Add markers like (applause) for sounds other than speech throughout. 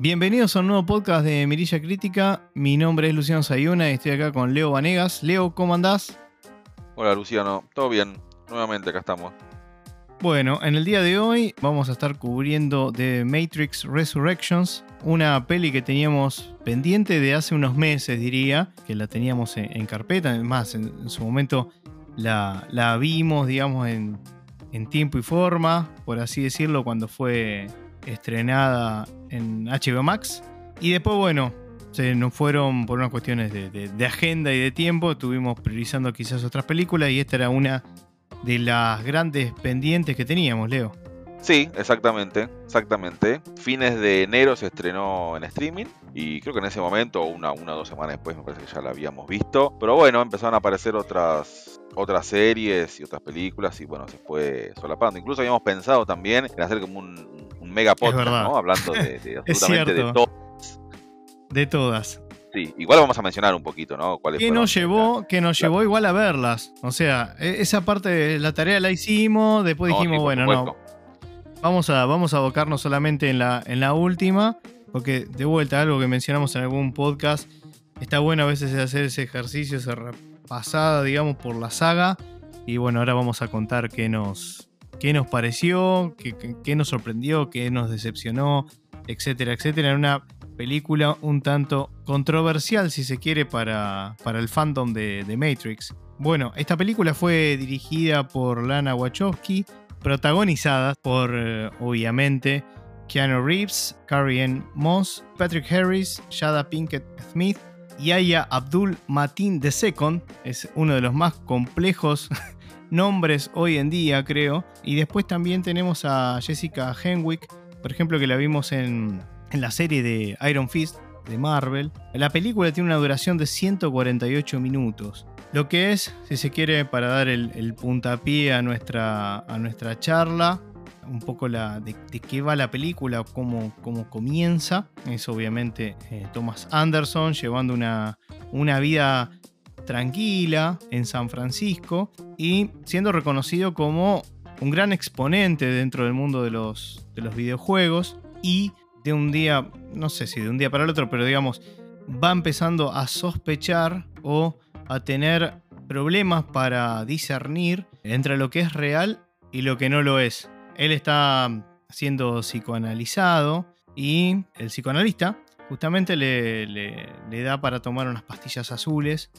Bienvenidos a un nuevo podcast de Mirilla Crítica. Mi nombre es Luciano Sayuna y estoy acá con Leo Vanegas. Leo, ¿cómo andás? Hola Luciano, todo bien. Nuevamente acá estamos. Bueno, en el día de hoy vamos a estar cubriendo The Matrix Resurrections, una peli que teníamos pendiente de hace unos meses, diría, que la teníamos en, carpeta. Además, en, en, su momento la, la vimos, digamos, en, en tiempo y forma, por así decirlo, cuando fue estrenada en HBO Max. Y después, bueno, se nos fueron por unas cuestiones de, agenda y de tiempo, estuvimos priorizando quizás otras películas y esta era una de las grandes pendientes que teníamos, Leo. Sí, exactamente, exactamente. Fines de enero se estrenó en streaming y creo que en ese momento, una, una o dos semanas después, me parece que ya la habíamos visto. Pero bueno, empezaron a aparecer otras, otras series y otras películas y bueno, se fue solapando. Incluso habíamos pensado también en hacer como un, un mega podcast, ¿no? Hablando de, de (laughs) absolutamente de todas. De todas. Sí, igual vamos a mencionar un poquito, ¿no? ¿Cuáles que nos llevó, que nos llevó igual a verlas. O sea, e, esa parte de la tarea la hicimos, después No, dijimos, sí, bueno, supuesto. no. Vamos a, vamos a abocarnos solamente en la, en la última, porque de vuelta, algo que mencionamos en algún podcast, está bueno a veces hacer ese ejercicio, esa repasada, digamos, por la saga. Y bueno, ahora vamos a contar qué nos, qué nos pareció, qué, qué- nos sorprendió, qué nos decepcionó, etcétera, etcétera. En una película un tanto controversial, si se quiere, para, para el fandom de, de Matrix. Bueno, esta película fue dirigida por Lana Wachowski, protagonizada por, eh, obviamente, Keanu Reeves, Carrie Ann Moss, Patrick Harris, Jada Pinkett Smith, Yaya Abdul Mateen II, es uno de los más complejos (laughs) nombres hoy en día, creo. Y después también tenemos a Jessica Henwick, por ejemplo, que la vimos en, en la serie de Iron Fist de Marvel. La película tiene una duración de 148 minutos. Lo que es, si se quiere, para dar el, puntapié a nuestra, a nuestra charla, un poco la, de, de qué va la película, cómo, cómo comienza. Es obviamente eh, Thomas Anderson llevando una, una vida tranquila en San Francisco y siendo reconocido como un gran exponente dentro del mundo de los, de los videojuegos y de un día, no sé si de un día para el otro, pero digamos, va empezando a sospechar o a tener problemas para discernir entre lo que es real y lo que no lo es. Él está siendo psicoanalizado y el psicoanalista justamente le, le- le da para tomar unas pastillas azules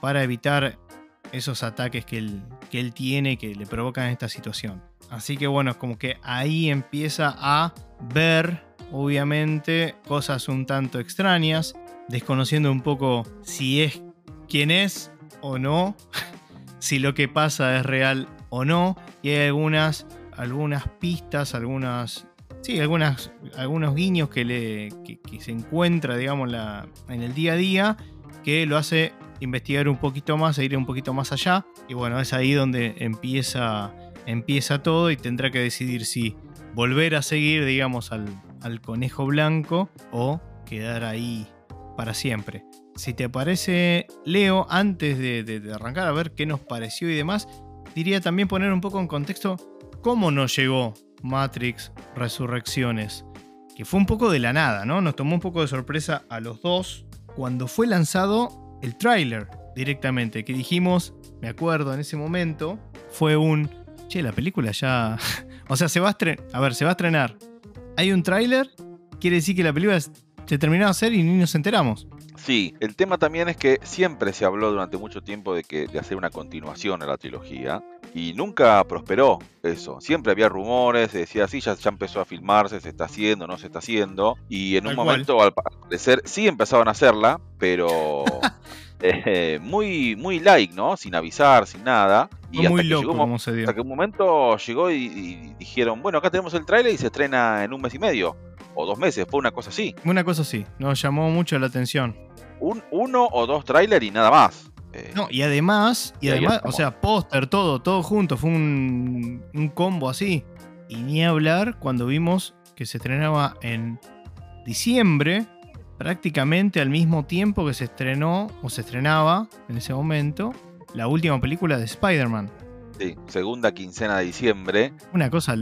para evitar esos ataques que él, que él tiene que le provocan esta situación. Así que bueno, es como que ahí empieza a ver, obviamente, cosas un tanto extrañas, desconociendo un poco si es quien es o no, (laughs) si lo que pasa es real o no, y hay algunas, algunas pistas, algunas... Sí, algunas, algunos guiños que, le, que, que se encuentra, digamos, la, en el día a día, que lo hace investigar un poquito más, e ir un poquito más allá. Y bueno, es ahí donde empieza, empieza todo y tendrá que decidir si volver a seguir, digamos, al, al conejo blanco o quedar ahí para siempre. Si te parece, Leo, antes de, de- de arrancar a ver qué nos pareció y demás, diría también poner un poco en contexto cómo nos llegó Matrix Resurrecciones. Que fue un poco de la nada, ¿no? Nos tomó un poco de sorpresa a los dos cuando fue lanzado el tráiler directamente. Que dijimos, me acuerdo en ese momento, fue un. Che, la película ya. (laughs) o sea, se va a estrenar. Se va a estrenar. Hay un tráiler, quiere decir que la película se terminó de hacer y ni nos enteramos. Sí, el tema también es que siempre se habló durante mucho tiempo de que de hacer una continuación a la trilogía y nunca prosperó eso. Siempre había rumores, se decía sí, ya, ya empezó a filmarse, se está haciendo, no se está haciendo y en Tal un cual. momento al parecer sí empezaban a hacerla, pero (laughs) eh, muy muy like, ¿no? Sin avisar, sin nada. Y Fue muy hasta que loco llegó se dio. Hasta que un momento llegó y, y dijeron, bueno, acá tenemos el tráiler y se estrena en un mes y medio o dos meses, fue una cosa así. Una cosa sí, nos llamó mucho la atención. Un, uno o dos trailers y nada más. Eh, No, y además, y además, o sea, póster, todo, todo junto, fue un, un combo así. Y ni hablar cuando vimos que se estrenaba en diciembre, prácticamente al mismo tiempo que se estrenó, o se estrenaba en ese momento, la última película de Spider-Man. sí, segunda quincena de diciembre. Una cosa,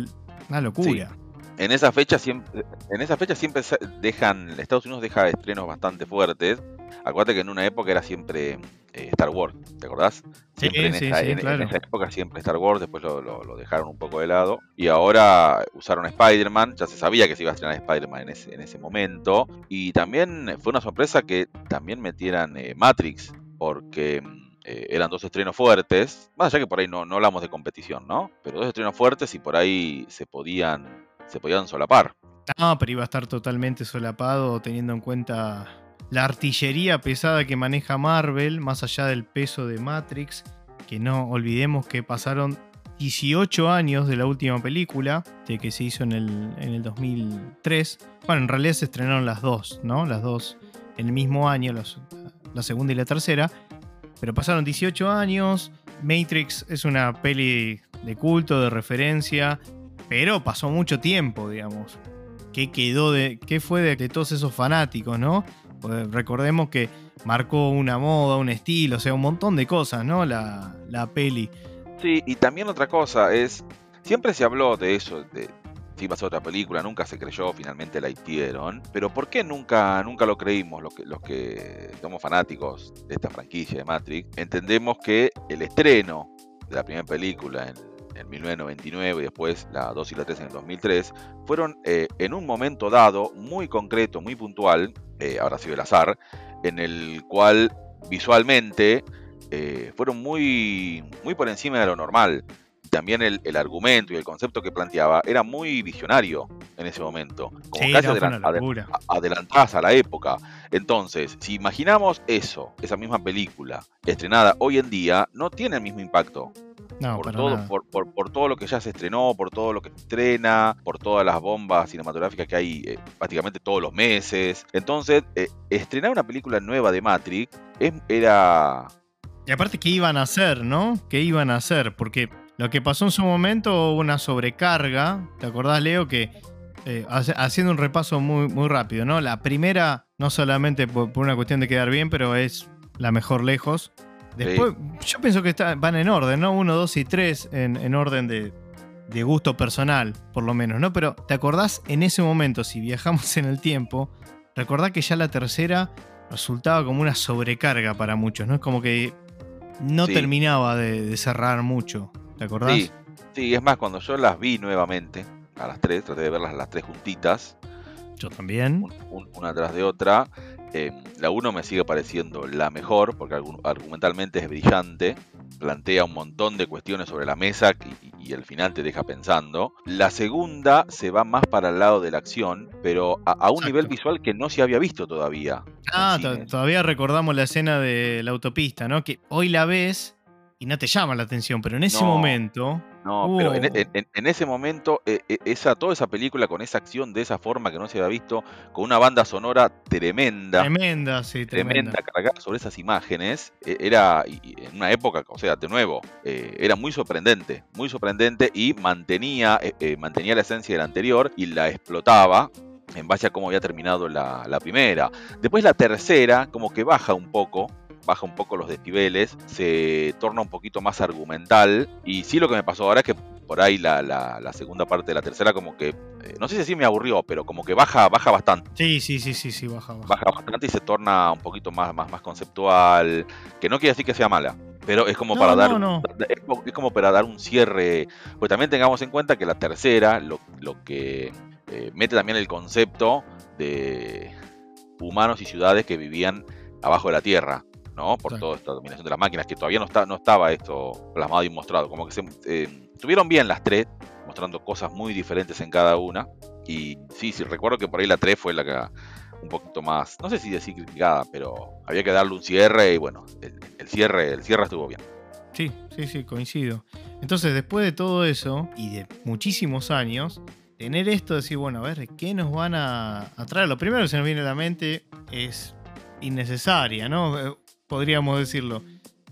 una locura. En esa fecha siempre, en esa fecha siempre dejan, Estados Unidos deja estrenos bastante fuertes. Acuérdate que en una época era siempre eh, Star Wars, ¿te acordás? Siempre sí, en, esa, en, esa época siempre Star Wars, después lo, dejaron un poco de lado. Y ahora usaron Spider-Man, ya se sabía que se iba a estrenar Spider-Man en ese, en ese momento. Y también fue una sorpresa que también metieran eh, Matrix, porque eh, eran dos estrenos fuertes, más allá que por ahí no, no hablamos de competición, ¿no? Pero dos estrenos fuertes y por ahí se podían, se podían solapar. No, pero iba a estar totalmente solapado teniendo en cuenta la artillería pesada que maneja Marvel, más allá del peso de Matrix, que no olvidemos que pasaron 18 años de la última película, de que se hizo en el, en el 2003. Bueno, en realidad se estrenaron las dos, ¿no? Las dos en el mismo año, la segunda y la tercera. Pero pasaron 18 años. Matrix es una peli de culto, de referencia. Pero pasó mucho tiempo, digamos. ¿Qué quedó de. qué fue de, todos esos fanáticos, no? Pues recordemos que marcó una moda, un estilo, o sea, un montón de cosas, ¿no? La, la peli. Sí, y también otra cosa es. Siempre se habló de eso, de, si ser otra película, nunca se creyó, finalmente la hicieron. Pero ¿por qué nunca, nunca lo creímos los que, los que somos fanáticos de esta franquicia de Matrix? Entendemos que el estreno de la primera película en, 1999 y después la 2 y la 3 en el 2003 fueron eh, en un momento dado muy concreto, muy puntual, eh, ahora sí el azar, en el cual visualmente eh, fueron muy, muy por encima de lo normal también el, argumento y el concepto que planteaba era muy visionario en ese momento, como casi adelantadas a la época. Entonces, si imaginamos eso, esa misma película estrenada hoy en día, no tiene el mismo impacto. Por, todo, por, todo lo que ya se estrenó, por todo lo que se estrena, por todas las bombas cinematográficas que hay eh, prácticamente todos los meses. Entonces, eh, estrenar una película nueva de Matrix era... Y aparte, ¿qué iban a hacer, no? ¿Qué iban a hacer? Porque lo que pasó en su momento, hubo una sobrecarga. ¿Te acordás, Leo? Que eh, haciendo un repaso muy, muy rápido, ¿no? La primera, no solamente por, una cuestión de quedar bien, pero es la mejor lejos. Después, yo pienso que van en orden, ¿no? Uno, dos y tres en, orden de, de, gusto personal, por lo menos, ¿no? Pero ¿te acordás en ese momento, si viajamos en el tiempo, recordá que ya la tercera resultaba como una sobrecarga para muchos, ¿no? Es como que no terminaba de cerrar mucho. ¿Te acordás? Sí, sí, es más, cuando yo las vi nuevamente, a las tres, traté de verlas las tres juntitas. Yo también. una tras de otra. Eh, la uno me sigue pareciendo la mejor, porque argumentalmente es brillante, plantea un montón de cuestiones sobre la mesa y, al final te deja pensando. La segunda se va más para el lado de la acción, pero a, un nivel visual que no se había visto todavía. Ah, todavía recordamos la escena de la autopista, ¿no? Que hoy la ves y no te llama la atención, pero en ese momento. No, pero en, uh. ese momento, eh, eh, esa, toda esa película con esa acción de esa forma que no se había visto, con una banda sonora tremenda. Tremenda, sí, tremenda. Tremenda, cargada sobre esas imágenes, e, era en una época, o sea, de nuevo, eh, era muy sorprendente, muy sorprendente y mantenía, mantenía la esencia de la anterior y la explotaba en base a cómo había terminado la, la primera. Después la tercera, como que baja un poco, baja un poco los decibeles, se torna un poquito más argumental. Y sí lo que me pasó ahora es que por ahí la, la, segunda parte de la tercera como que, eh, no sé si así me aburrió, pero como que baja, baja bastante. Sí, sí, sí, sí, sí, baja, baja. bastante y se torna un poquito más, más, más conceptual, que no quiere decir que sea mala. Pero es como para dar Es, como para dar un cierre. Pues también tengamos en cuenta que la tercera, lo, que eh, mete también el concepto de humanos y ciudades que vivían abajo de la tierra. ¿No? Por toda esta dominación de las máquinas, que todavía no, está, no estaba esto plasmado y mostrado. Como que se eh, estuvieron bien las tres, mostrando cosas muy diferentes en cada una. Y sí, sí, recuerdo que por ahí la 3 fue la que un poquito más, no sé si decir criticada, pero había que darle un cierre y bueno, el, cierre, el cierre estuvo bien. Sí, sí, sí, coincido. Entonces, después de todo eso y de muchísimos años, tener esto, decir, bueno, a ver, ¿qué nos van a, a traer? Lo primero que se nos viene a la mente es innecesaria, ¿no? Podríamos decirlo.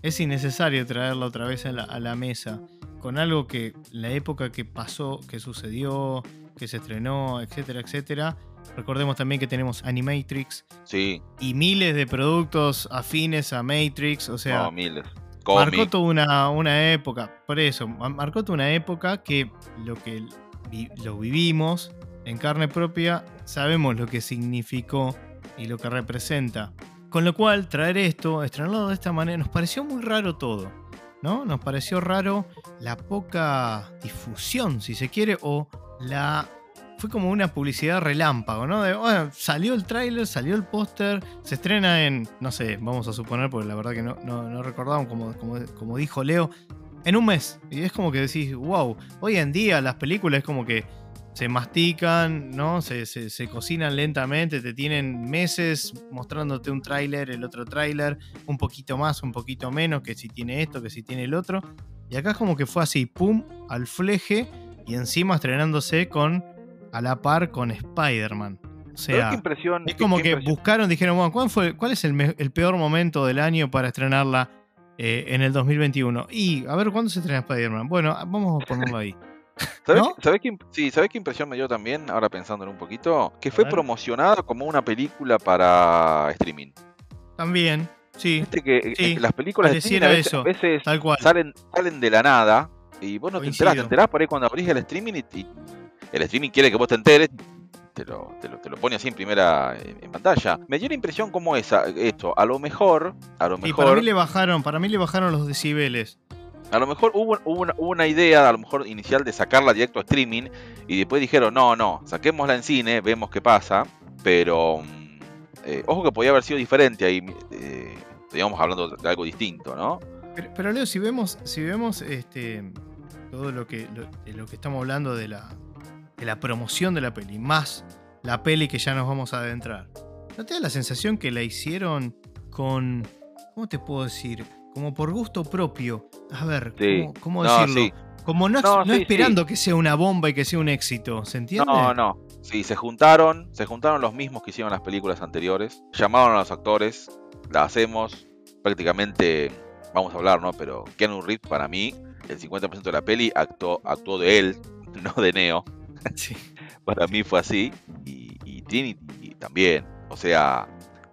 Es innecesario traerla otra vez a la, mesa con algo que la época que pasó, que sucedió, que se estrenó, etcétera, etcétera. Recordemos también que tenemos Animatrix. Sí. Y miles de productos afines a Matrix. O sea, miles. marcó toda una, una, época. Por eso, marcó toda una época que lo que lo vivimos en carne propia, sabemos lo que significó y lo que representa. Con lo cual, traer esto, estrenarlo de esta manera, nos pareció muy raro todo. ¿No? Nos pareció raro la poca difusión, si se quiere, o la fue como una publicidad relámpago, ¿no? De, salió el tráiler, salió el póster, se estrena en, no sé, vamos a suponer, porque la verdad que no, no, no recordamos, como, como, como, dijo Leo, en un mes. Y es como que decís, wow, hoy en día las películas es como que se mastican, ¿no? Se, se, se cocinan lentamente, te tienen meses mostrándote un tráiler, el otro tráiler, un poquito más, un poquito menos, que si tiene esto, que si tiene el otro. Y acá es como que fue así, pum, al fleje, y encima estrenándose con a la par con Spider-Man. O sea, impresión, es como que buscaron, dijeron, bueno, ¿cuál, fue, cuál es el, el, peor momento del año para estrenarla eh, en el 2021? Y, a ver, ¿cuándo se estrena Spider-Man? Bueno, vamos a ponerlo ahí. (laughs) ¿Sabes, ¿no? ¿sabes, qué, sí, ¿Sabes qué impresión me dio también, ahora pensándolo un poquito? Que fue promocionada como una película para streaming. También, sí. Viste que sí, las películas de streaming a veces, eso, a veces tal cual. Salen, salen de la nada y vos no te enterás, te enterás por ahí cuando abrís el streaming y, y el streaming quiere que vos te enteres, te lo, te lo, te lo pone así en primera en, en pantalla. Me dio la impresión como esa, esto, a lo mejor, a lo Y mejor, para mí le bajaron, para mí le bajaron los decibeles. A lo mejor hubo, una, idea, a lo mejor inicial de sacarla directo a streaming y después dijeron, no, no, saquémosla en cine, vemos qué pasa, pero mm, eh, ojo que podía haber sido diferente ahí, eh, digamos hablando de algo distinto, ¿no? Pero, pero, Leo, si vemos, si vemos este, todo lo que, lo que estamos hablando de la, de la promoción de la peli, más la peli que ya nos vamos a adentrar, ¿no te da la sensación que la hicieron con, ¿cómo te puedo decir? Como por gusto propio. A ver, Sí. ¿cómo, cómo No, decirlo? sí. Como no, No, no sí, esperando que sea una bomba y que sea un éxito, ¿se entiende? No, no. Sí, se juntaron, se juntaron los mismos que hicieron las películas anteriores, llamaron a los actores, la hacemos, prácticamente, vamos a hablar, ¿no? Pero Keanu Reeves, para mí, el 50% de la peli actuó, actuó de él, (laughs) no de Neo. Sí. (laughs) Para mí fue así, y, y Trinity también. O sea,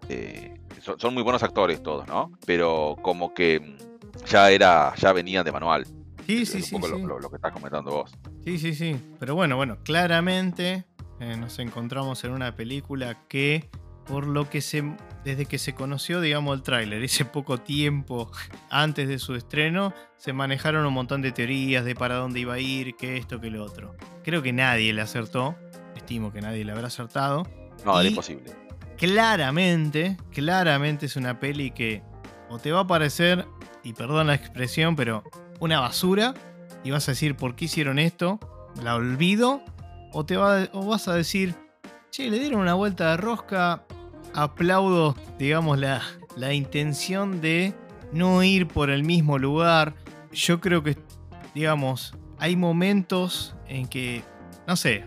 eh, son, son muy buenos actores todos, ¿no? Pero como que mm, ya era, ya venían de manual. Sí, sí, un sí. poco sí. Lo, lo- lo que estás comentando vos. Sí, sí, sí. Pero bueno, bueno, claramente eh, nos encontramos en una película que, por lo que se. Desde que se conoció, digamos, el tráiler, ese poco tiempo antes de su estreno, se manejaron un montón de teorías de para dónde iba a ir, que esto, que lo otro. Creo que nadie le acertó. Estimo que nadie le habrá acertado. No, era Y- imposible. Claramente, claramente es una peli que o te va a parecer, y perdón la expresión, pero una basura, y vas a decir, ¿por qué hicieron esto? La olvido, o, te va, vas a decir, che, le dieron una vuelta de rosca, aplaudo, digamos, la, la intención de no ir por el mismo lugar. Yo creo que, digamos, hay momentos en que, no sé,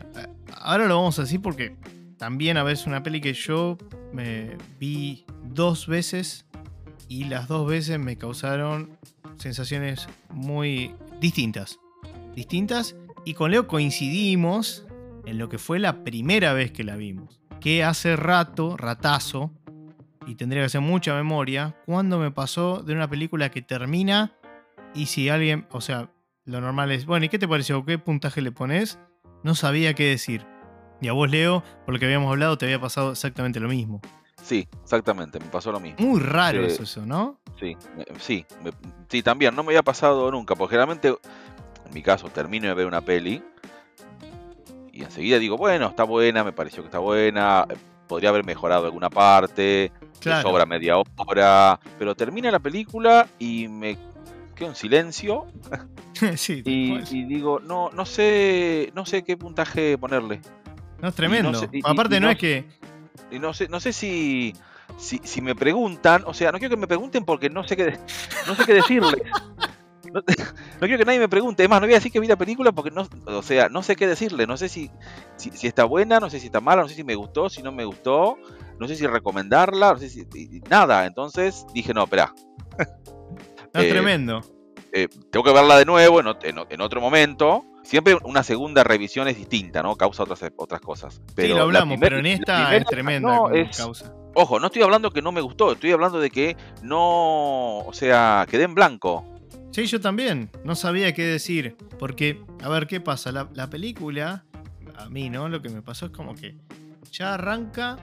ahora lo vamos a decir porque también a veces una peli que yo me vi dos veces y las dos veces me causaron sensaciones muy distintas. Distintas y con Leo coincidimos en lo que fue la primera vez que la vimos. Que hace rato, ratazo, y tendría que hacer mucha memoria, cuando me pasó de una película que termina y si alguien, o sea, lo normal es, bueno, ¿y qué te pareció? ¿Qué puntaje le pones? No sabía qué decir. Y a vos, Leo, por lo que habíamos hablado, te había pasado exactamente lo mismo. Sí, exactamente, me pasó lo mismo. Muy raro Sí. eso, eso, ¿no? Sí, me- sí, me- sí, también, no me había pasado nunca, porque generalmente, en mi caso, termino de ver una peli y enseguida digo, bueno, está buena, me pareció que está buena, eh, podría haber mejorado alguna parte, me Claro. sobra media hora, pero termina la película y me quedo en silencio (laughs) sí, y, y digo, no, no sé, no sé qué puntaje ponerle. No es tremendo. sé- y- y- Aparte, y no, no es que. Y no sé, no sé si, si, si me preguntan, o sea, no quiero que me pregunten porque no sé qué, no sé qué decirles. No, (laughs) no quiero que nadie me pregunte, es más, no voy a decir que vi la película porque no, o sea, no sé qué decirle, no sé si, si, si está buena, no sé si está mala, no sé si me gustó, si no me gustó, no sé si recomendarla, no sé si nada, entonces dije, no, espera, (laughs) No es eh, tremendo. Eh, tengo que verla de nuevo en, ot- en ot- en otro momento. Siempre una segunda revisión es distinta, ¿no? Causa otras, otras cosas. Pero sí, lo la hablamos, primer- pero en esta es tremenda no, es- causa. Ojo, no estoy hablando que no me gustó, estoy hablando de que no, o sea, quedé en blanco. Sí, yo también. No sabía qué decir. Porque, a ver, ¿qué pasa? La, la película, a mí, ¿no? Lo que me pasó es como que ya arranca,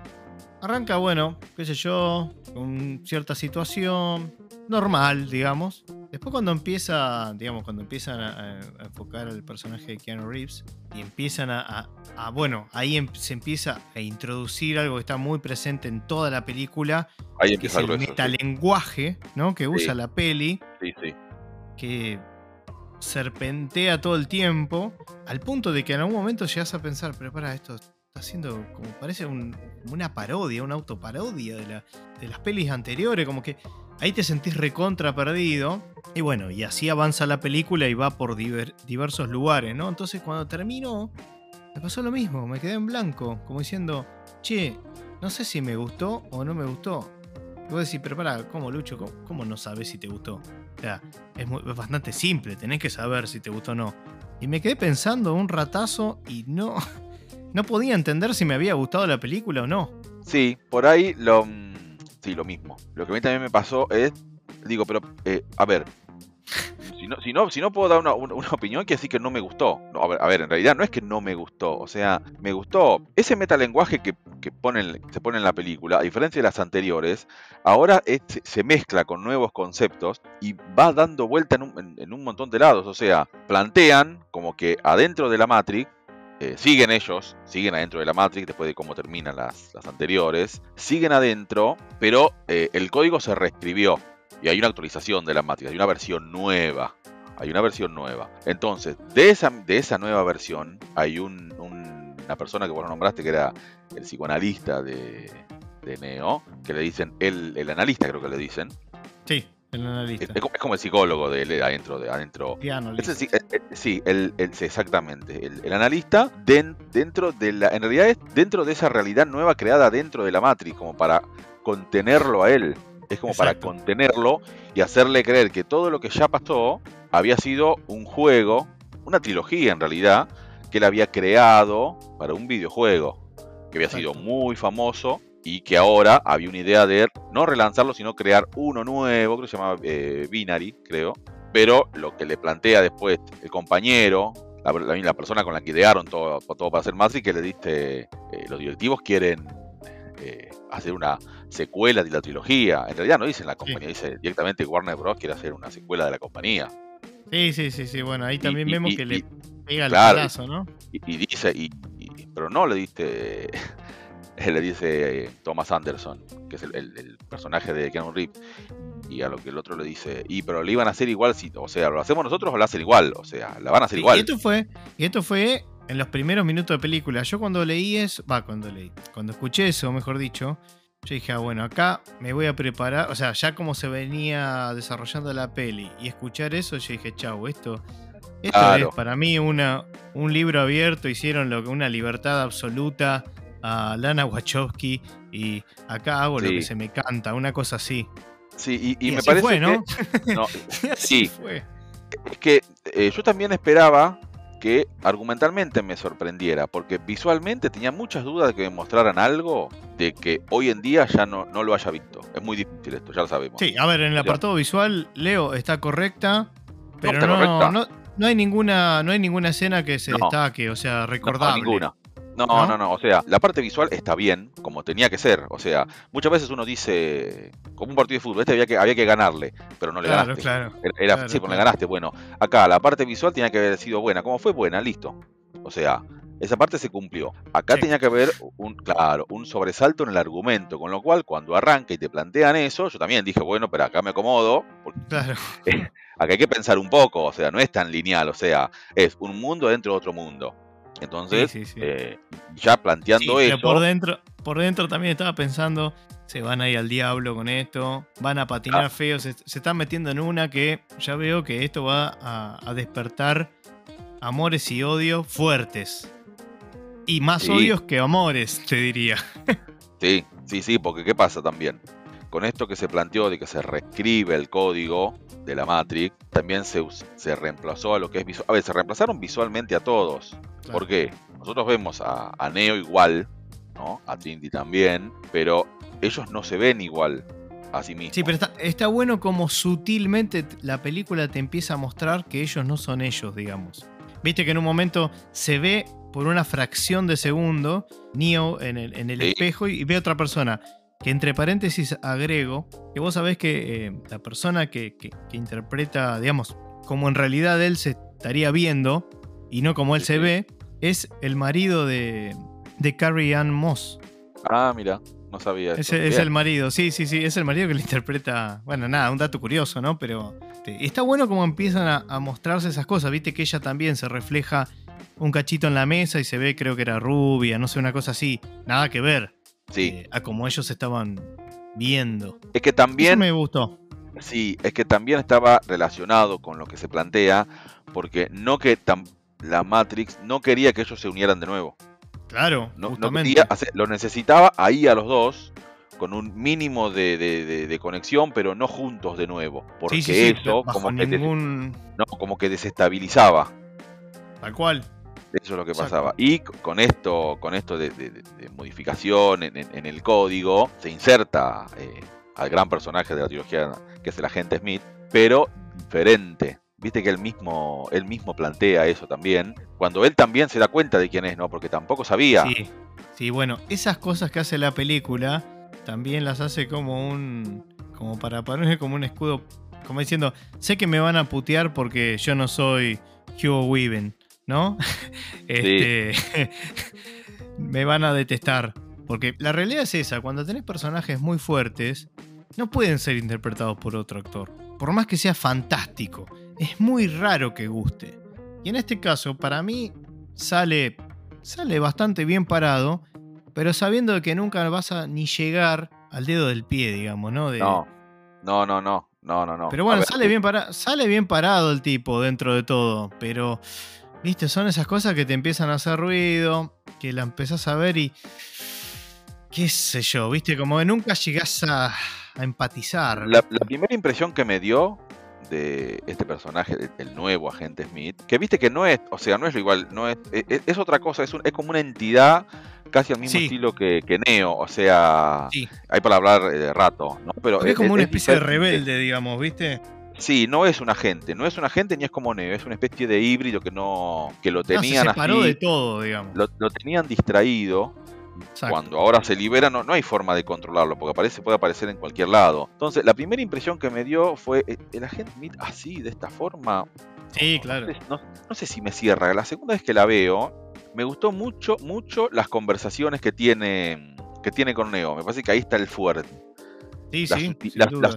arranca, bueno, qué sé yo, con cierta situación, normal, digamos. Después cuando empieza, digamos, cuando empiezan a, enfocar al personaje de Keanu Reeves y empiezan a, bueno, ahí em, se empieza a introducir algo que está muy presente en toda la película, ahí que es el metalenguaje, ¿no? Que usa la peli. Sí, sí. Que serpentea todo el tiempo, al punto de que en algún momento llegas a pensar, pero para, esto está haciendo como parece una parodia, una autoparodia de, la, de las pelis anteriores, como que ahí te sentís recontra perdido. Y bueno, y así avanza la película y va por diversos lugares, ¿no? Entonces cuando terminó, me pasó lo mismo, me quedé en blanco, como diciendo, che, no sé si me gustó o no me gustó. Y vos decís, pero para, ¿cómo Lucho? ¿Cómo, no sabes si te gustó? O sea, es, es, bastante simple, tenés que saber si te gustó o no. Y me quedé pensando un ratazo y no, (laughs) no podía entender si me había gustado la película o no. Sí, por ahí lo, sí, lo mismo. Lo que a mí también me pasó es, digo, pero, eh, a ver, si no, si, no, puedo dar una, opinión, que decir que no me gustó. No, a, ver, en realidad no es que no me gustó. O sea, me gustó. Ese metalenguaje que, que se pone en la película, a diferencia de las anteriores, ahora se mezcla con nuevos conceptos y va dando vuelta en un, en un montón de lados. O sea, plantean como que adentro de la Matrix eh, siguen ellos, siguen adentro de la Matrix después de cómo terminan las, anteriores, siguen adentro, pero eh, el código se reescribió y hay una actualización de la Matrix, hay una versión nueva. Hay una versión nueva. Entonces, de esa, de esa nueva versión, hay un, una persona que vos nombraste que era el psicoanalista de, Neo, que le dicen, el, el analista creo que le dicen. Sí. El analista. Es, como el psicólogo de, de adentro. De adentro. sí, el, exactamente. El, analista dentro de la. En realidad es dentro de esa realidad nueva creada dentro de la Matrix, como para contenerlo a él. Es como para contenerlo y hacerle creer que todo lo que ya pasó había sido un juego, una trilogía en realidad, que él había creado para un videojuego, que había sido muy famoso y que ahora había una idea de no relanzarlo, sino crear uno nuevo, creo que se llama eh, Binary, creo. Pero lo que le plantea después el compañero, la, la, persona con la que idearon todo, todo para hacer Matrix, que le diste, eh, los directivos quieren eh, hacer una secuela de la trilogía. En realidad no dicen la compañía, dice directamente Warner Bros. quiere hacer una secuela de la compañía. Sí, sí, sí, sí. Bueno, ahí también vemos que le pega el claro, ¿no? Y, dice, y, pero no le diste (laughs) le dice eh, Thomas Anderson, que es el, personaje de Keanu Reeves, y a lo que el otro le dice, y pero le iban a hacer igual, si, o sea, lo hacemos nosotros o lo hacen igual, o sea, la van a hacer igual. Y esto fue, y esto fue en los primeros minutos de película. Yo cuando leí eso, va, cuando leí, cuando escuché eso, mejor dicho, yo dije, ah, bueno, acá me voy a preparar, o sea, ya como se venía desarrollando la peli y escuchar eso, yo dije, chau, esto, esto es para mí una, un libro abierto, hicieron lo que una libertad absoluta a Lana Wachowski y acá hago lo que se me canta, una cosa así. Sí, y, me parece ¿no? que. No, (laughs) sí. Fue. Es que eh, yo también esperaba que argumentalmente me sorprendiera, porque visualmente tenía muchas dudas de que me mostraran algo de que hoy en día ya no, no lo haya visto. Es muy difícil esto, ya lo sabemos. Sí, a ver, en el apartado visual, Leo, está correcta, pero no, no, hay ninguna no hay ninguna escena que se destaque, o sea, recordable. ninguna. No, no, no, o sea, la parte visual está bien, como tenía que ser. O sea, muchas veces uno dice, como un partido de fútbol, este había que, había que ganarle, pero no le ganaste. Claro, Era, sí, pues le ganaste. Bueno, acá la parte visual tenía que haber sido buena. ¿Cómo fue buena? Listo. O sea, esa parte se cumplió. Acá tenía que haber un, claro, un sobresalto en el argumento, con lo cual cuando arranca y te plantean eso, yo también dije, bueno, pero acá me acomodo. (laughs) claro. (laughs) acá hay que pensar un poco, o sea, no es tan lineal, o sea, es un mundo dentro de otro mundo. Entonces, eh, ya planteando eso. Por dentro, por dentro también estaba pensando, se van a ir al diablo con esto, van a patinar ah. feos, se, están metiendo en una que ya veo que esto va a, despertar amores y odios fuertes. Y más odios que amores, te diría. sí, sí, sí, porque ¿qué pasa también? Con esto que se planteó de que se reescribe el código de la Matrix, también se, se reemplazó a lo que es visual. A ver, se reemplazaron visualmente a todos. ¿Por qué? Nosotros vemos a, Neo igual, ¿no? A Trinity también, pero ellos no se ven igual a sí mismos. Sí, pero está, bueno como sutilmente la película te empieza a mostrar que ellos no son ellos, digamos. Viste que en un momento se ve por una fracción de segundo Neo en el, en el Sí. espejo y ve a otra persona. Que entre paréntesis agrego que vos sabés que eh, la persona que, que- que interpreta, digamos, como en realidad él se estaría viendo y no como él Sí, se sí. ve, es el marido de, de Carrie Ann Moss. Ah, mira, no sabía es Bien. el marido, sí, sí, sí, es el marido que le interpreta. Bueno, nada, un dato curioso, ¿no? Pero este, está bueno como empiezan a, a mostrarse esas cosas. Viste que ella también se refleja un cachito en la mesa y se ve, creo que era rubia, no sé, una cosa así. Nada que ver Sí, eh, a como ellos estaban viendo. es que Eso también me gustó. Sí, es que también estaba relacionado con lo que se plantea, porque no que tam- la Matrix no quería que ellos se unieran de nuevo. Claro, No, no justamente. quería hacer- lo necesitaba ahí a los dos, con un mínimo de, de- de- de conexión, pero no juntos de nuevo. Porque Sí, sí, sí, eso como, que des- no, como que desestabilizaba. Tal cual. Eso es lo que Exacto. pasaba. Y con esto, con esto de, de- de- modificación en, en- en el código, se inserta eh, al gran personaje de la trilogía, que es el agente Smith, pero diferente. Viste que él mismo, él mismo plantea eso también. Cuando él también se da cuenta de quién es, ¿no? Porque tampoco sabía. Sí, sí, bueno, esas cosas que hace la película también las hace como un. como para ponerle como un escudo. Como diciendo, sé que me van a putear porque yo no soy Hugo Weaving, ¿no? (laughs) este, (laughs) me van a detestar. Porque la realidad es esa, cuando tenés personajes muy fuertes, no pueden ser interpretados por otro actor. Por más que sea fantástico, es muy raro que guste. Y en este caso, para mí, sale, sale bastante bien parado, pero sabiendo que nunca vas a ni llegar al dedo del pie, digamos, ¿no? De- No, no, no, no, no, no, no. Pero bueno, ver, sale bien, para- sale bien parado el tipo dentro de todo, pero, viste, son esas cosas que te empiezan a hacer ruido, que la empezás a ver y... qué sé yo, viste, como que nunca llegás a, a empatizar. La, la primera impresión que me dio de este personaje, el- nuevo agente Smith, que viste que no es, o sea, no es lo igual, no es, e- e- es, otra cosa, es, un- es como una entidad casi al mismo Sí. estilo que, que Neo, o sea, Sí. hay para hablar eh, de rato, ¿no? Pero es como una especie de rebelde, digamos, ¿viste? Sí, no es un agente, no es un agente ni es como Neo, es una especie de híbrido que no, que lo No, se tenían separó así, de todo, digamos. lo, lo tenían distraído Exacto. cuando ahora se libera no, no hay forma de controlarlo, porque aparece, puede aparecer en cualquier lado. Entonces, la primera impresión que me dio fue eh, el agente Smith así, de esta forma. Sí, no claro. No, no sé si me cierra. La segunda vez que la veo, me gustó mucho, mucho las conversaciones que tiene, que tiene con Neo. Me parece que ahí está el fuerte. Sí, La, sí,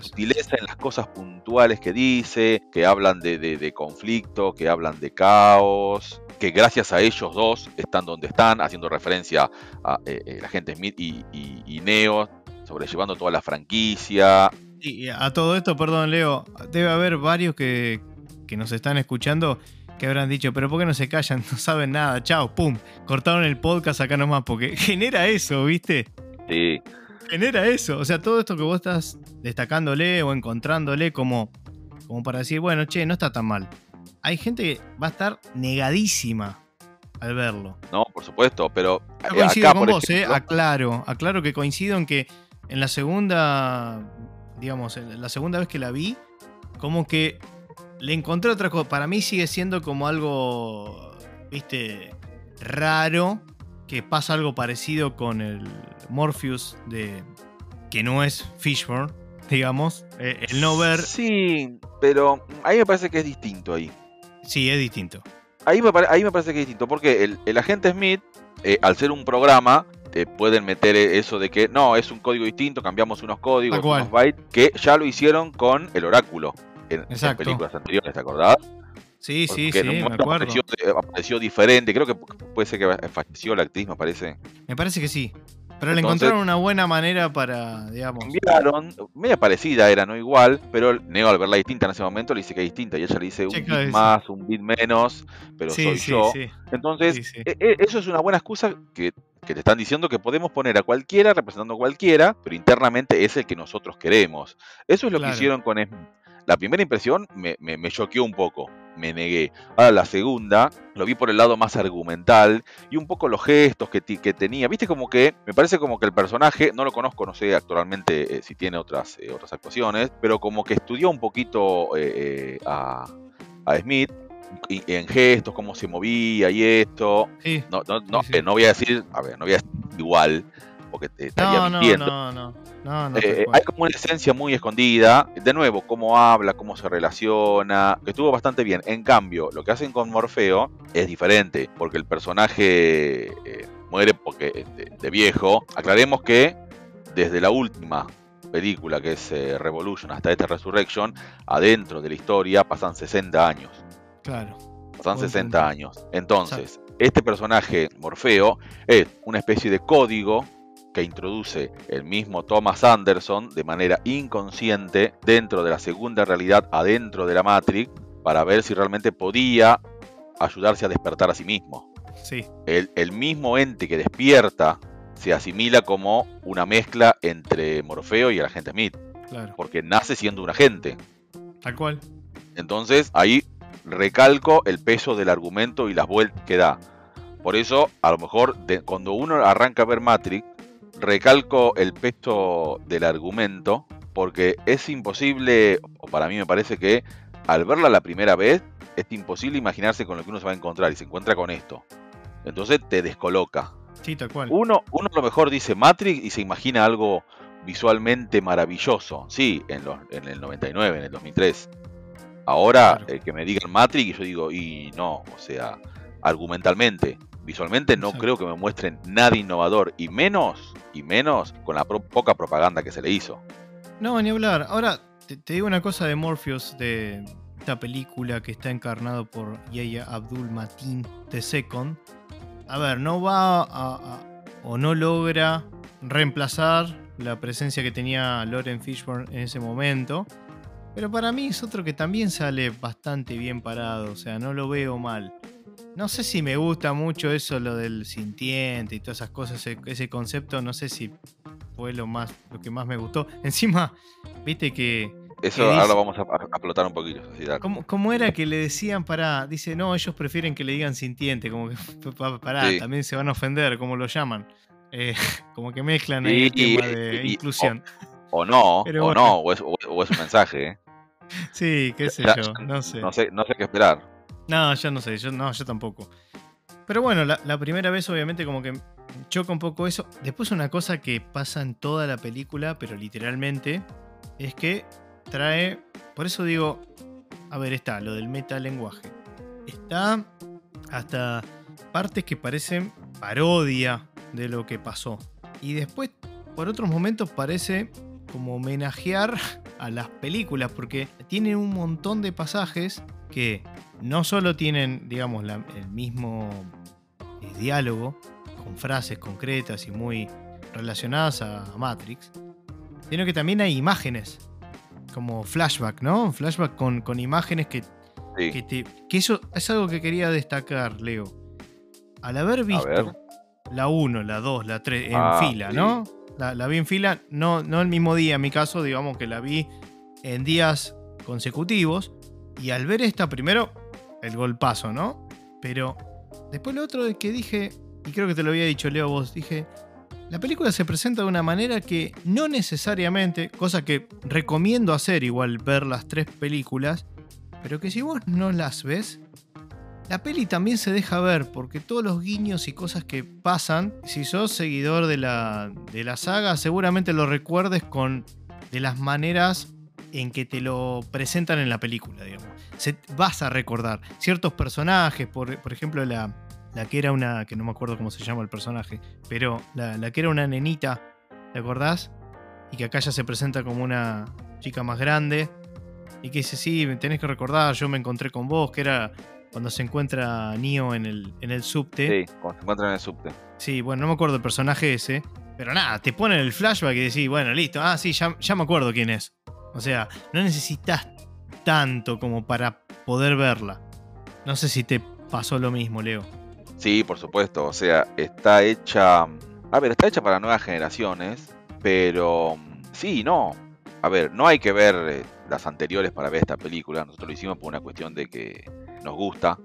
sutileza en las cosas puntuales que dice, que hablan de, de- de conflicto, que hablan de caos, que gracias a ellos dos están donde están, haciendo referencia a eh, eh, la gente Smith y, y- y Neo, sobrellevando toda la franquicia. Y a todo esto, perdón, Leo, debe haber varios que, que nos están escuchando que habrán dicho, pero ¿por qué no se callan? (laughs) No saben nada, chao, pum, cortaron el podcast acá nomás, porque (laughs) genera eso, ¿viste? Sí, Genera eso. O sea, todo esto que vos estás destacándole o encontrándole como, como para decir, bueno, che, no está tan mal. Hay gente que va a estar negadísima al verlo. no, por supuesto, pero Yo eh, coincido acá, con vos, eh, aclaro, aclaro que coincido en que en la segunda, digamos, en la segunda vez que la vi, como que le encontré otra cosa. Para mí sigue siendo como algo, viste, raro, que pasa algo parecido con el Morpheus de que no es Fishburne, (laughs) digamos, eh, el no ver, Sí, pero a mí me parece que es distinto ahí. sí, es distinto. Ahí me, pare- ahí me parece que es distinto, porque el, el agente Smith, eh, al ser un programa, te pueden meter eso de que no, es un código distinto, cambiamos unos códigos, unos bytes, que ya lo hicieron con el oráculo en, en películas anteriores, ¿te acordás? Sí, sí, sí, me acuerdo. apareció, eh, apareció diferente, creo que pu- puede ser que falleció la actriz, me parece. Me parece que sí. Pero le encontraron una buena manera para, digamos. Cambiaron, media parecida era, no igual, pero Neo al verla distinta en ese momento le dice que es distinta y ella le dice un Sí, bit más, un bit menos, pero sí, soy sí, yo. sí. Entonces, e- e- eso es una buena excusa que, que te están diciendo que podemos poner a cualquiera representando a cualquiera, pero internamente es el que nosotros queremos. Eso es lo Claro. que hicieron con. La primera impresión me, me, me choqueó un poco, me negué. Ahora la segunda lo vi por el lado más argumental y un poco los gestos que, tenía. Viste como que me parece como que el personaje, no lo conozco, no sé actualmente eh, si tiene otras, eh, otras actuaciones, pero como que estudió un poquito eh, a, a Smith en gestos, cómo se movía y esto. Sí. No, no, no, Sí, sí. no voy a decir, a ver, no voy a decir igual, porque te estaría No, no, mintiendo. no, no. No, no. Eh, hay como una esencia muy escondida. De nuevo, cómo habla, cómo se relaciona, que estuvo bastante bien. En cambio, lo que hacen con Morfeo es diferente, porque el personaje eh, muere porque eh, de, de viejo. Aclaremos que desde la última película, que es eh, Revolution, hasta esta Resurrection, adentro de la historia pasan 60 años. Claro. Pasan Buen 60 punto. años. Entonces, este personaje, Morfeo, es una especie de código que introduce el mismo Thomas Anderson de manera inconsciente dentro de la segunda realidad, adentro de la Matrix, para ver si realmente podía ayudarse a despertar a sí mismo. Sí, El, el mismo ente que despierta se asimila como una mezcla entre Morfeo y el agente Smith, claro. porque nace siendo un agente. Tal cual. Entonces ahí recalco el peso del argumento y las vueltas que da. Por eso, a lo mejor, de- cuando uno arranca a ver Matrix, recalco el peso del argumento, porque es imposible, o para mí me parece que al verla la primera vez, es imposible imaginarse con lo que uno se va a encontrar y se encuentra con esto. Entonces te descoloca. Sí, tal cual. Uno, uno a lo mejor dice Matrix y se imagina algo visualmente maravilloso. Sí, en, los, en el 99, en el 2003. Ahora, Claro. eh, que me digan Matrix, y yo digo, y no, o sea, argumentalmente, visualmente no Exacto. creo que me muestren nada innovador, y menos, y menos con la poca propaganda que se le hizo. No, ni hablar. Ahora, te, digo una cosa de Morpheus, de esta película que está encarnado por Yahya Abdul Mateen II. A ver, no va o no logra reemplazar la presencia que tenía Lauren Fishburne en ese momento. Pero para mí es otro que también sale bastante bien parado, o sea, no lo veo mal. No sé si me gusta mucho eso, lo del sintiente y todas esas cosas, ese, ese concepto, no sé si fue lo más lo que más me gustó. (laughs) Encima, viste que Eso ¿Qué ahora dice? lo vamos a, a explotar un poquito. así. ¿cómo, cómo era que le decían para dice, "No, ellos prefieren que le digan sintiente", como que (laughs) pa- pará, Sí. también se van a ofender, como lo llaman. Eh, (laughs) como que mezclan ahí el Y- tema de y- inclusión. O no, Pero o bueno. no, o es, o- o es un mensaje. ¿eh? Sí, qué sé Ya- yo, no sé. No sé, no sé qué esperar. No, yo no sé, yo no, yo tampoco. Pero bueno, la, la primera vez obviamente como que choca un poco eso. Después una cosa que pasa en toda la película, pero literalmente, es que trae... Por eso digo, a ver, está lo del metalenguaje. Está hasta partes que parecen parodia de lo que pasó. Y después, por otros momentos, parece como homenajear a las películas, porque tienen un montón de pasajes que no solo tienen, digamos, la- el mismo eh, diálogo, con frases concretas y muy relacionadas a Matrix, sino que también hay imágenes, como flashback, ¿no? Flashback con, con imágenes que, Sí. que te... Que eso es algo que quería destacar, Leo. Al haber visto la 1, la 2, la 3 en Ah, fila, sí. ¿no? La, la vi en fila, no, no el mismo día, en mi caso, digamos que la vi en días consecutivos. Y al ver esta, primero, el golpazo, ¿no? Pero después lo otro que dije, y creo que te lo había dicho Leo vos, dije, la película se presenta de una manera que no necesariamente, cosa que recomiendo hacer igual ver las tres películas, pero que si vos no las ves, la peli también se deja ver porque todos los guiños y cosas que pasan, si sos seguidor de la, de la saga, seguramente lo recuerdes con de las maneras en que te lo presentan en la película, digamos. Se, vas a recordar ciertos personajes, por, por ejemplo, la, la que era una, que no me acuerdo cómo se llama el personaje, pero la, la que era una nenita, ¿te acordás? Y que acá ya se presenta como una chica más grande. Y que dice, sí, tenés que recordar, yo me encontré con vos, que era cuando se encuentra Neo en el, en el subte. Sí, cuando se encuentran en el subte. Sí, bueno, no me acuerdo el personaje ese. Pero nada, te ponen el flashback y decís, bueno, listo. Ah, sí, ya, ya me acuerdo quién es. O sea, no necesitas tanto como para poder verla. No sé si te pasó lo mismo, Leo. Sí, por supuesto. O sea, está hecha. A ver, está hecha para nuevas generaciones. Pero. Sí, no. A ver, no hay que ver eh, las anteriores para ver esta película. Nosotros lo hicimos por una cuestión de que nos gusta.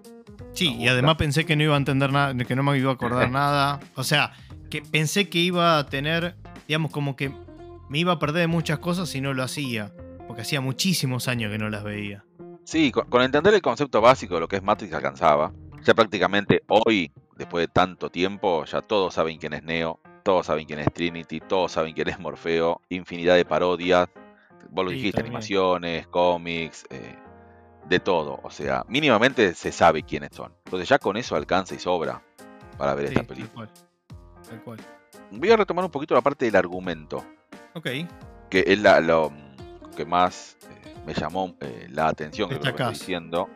Sí, Nos y además pensé que no iba a entender nada, que no me iba a acordar (laughs) nada. O sea, que pensé que iba a tener, digamos, como que me iba a perder de muchas cosas si no lo hacía. Porque hacía muchísimos años que no las veía. Sí, con, con entender el concepto básico de lo que es Matrix alcanzaba. Ya prácticamente hoy, después de tanto tiempo, ya todos saben quién es Neo, todos saben quién es Trinity, todos saben quién es Morfeo, infinidad de parodias. Vos lo Sí, dijiste, también. animaciones, cómics, eh, de todo. O sea, mínimamente se sabe quiénes son. Entonces ya con eso alcanza y sobra para ver Sí, esta tal película. cual. Tal cual. Voy a retomar un poquito la parte del argumento, Ok, que es la, lo que más eh, me llamó eh, la atención, lo que estoy diciendo.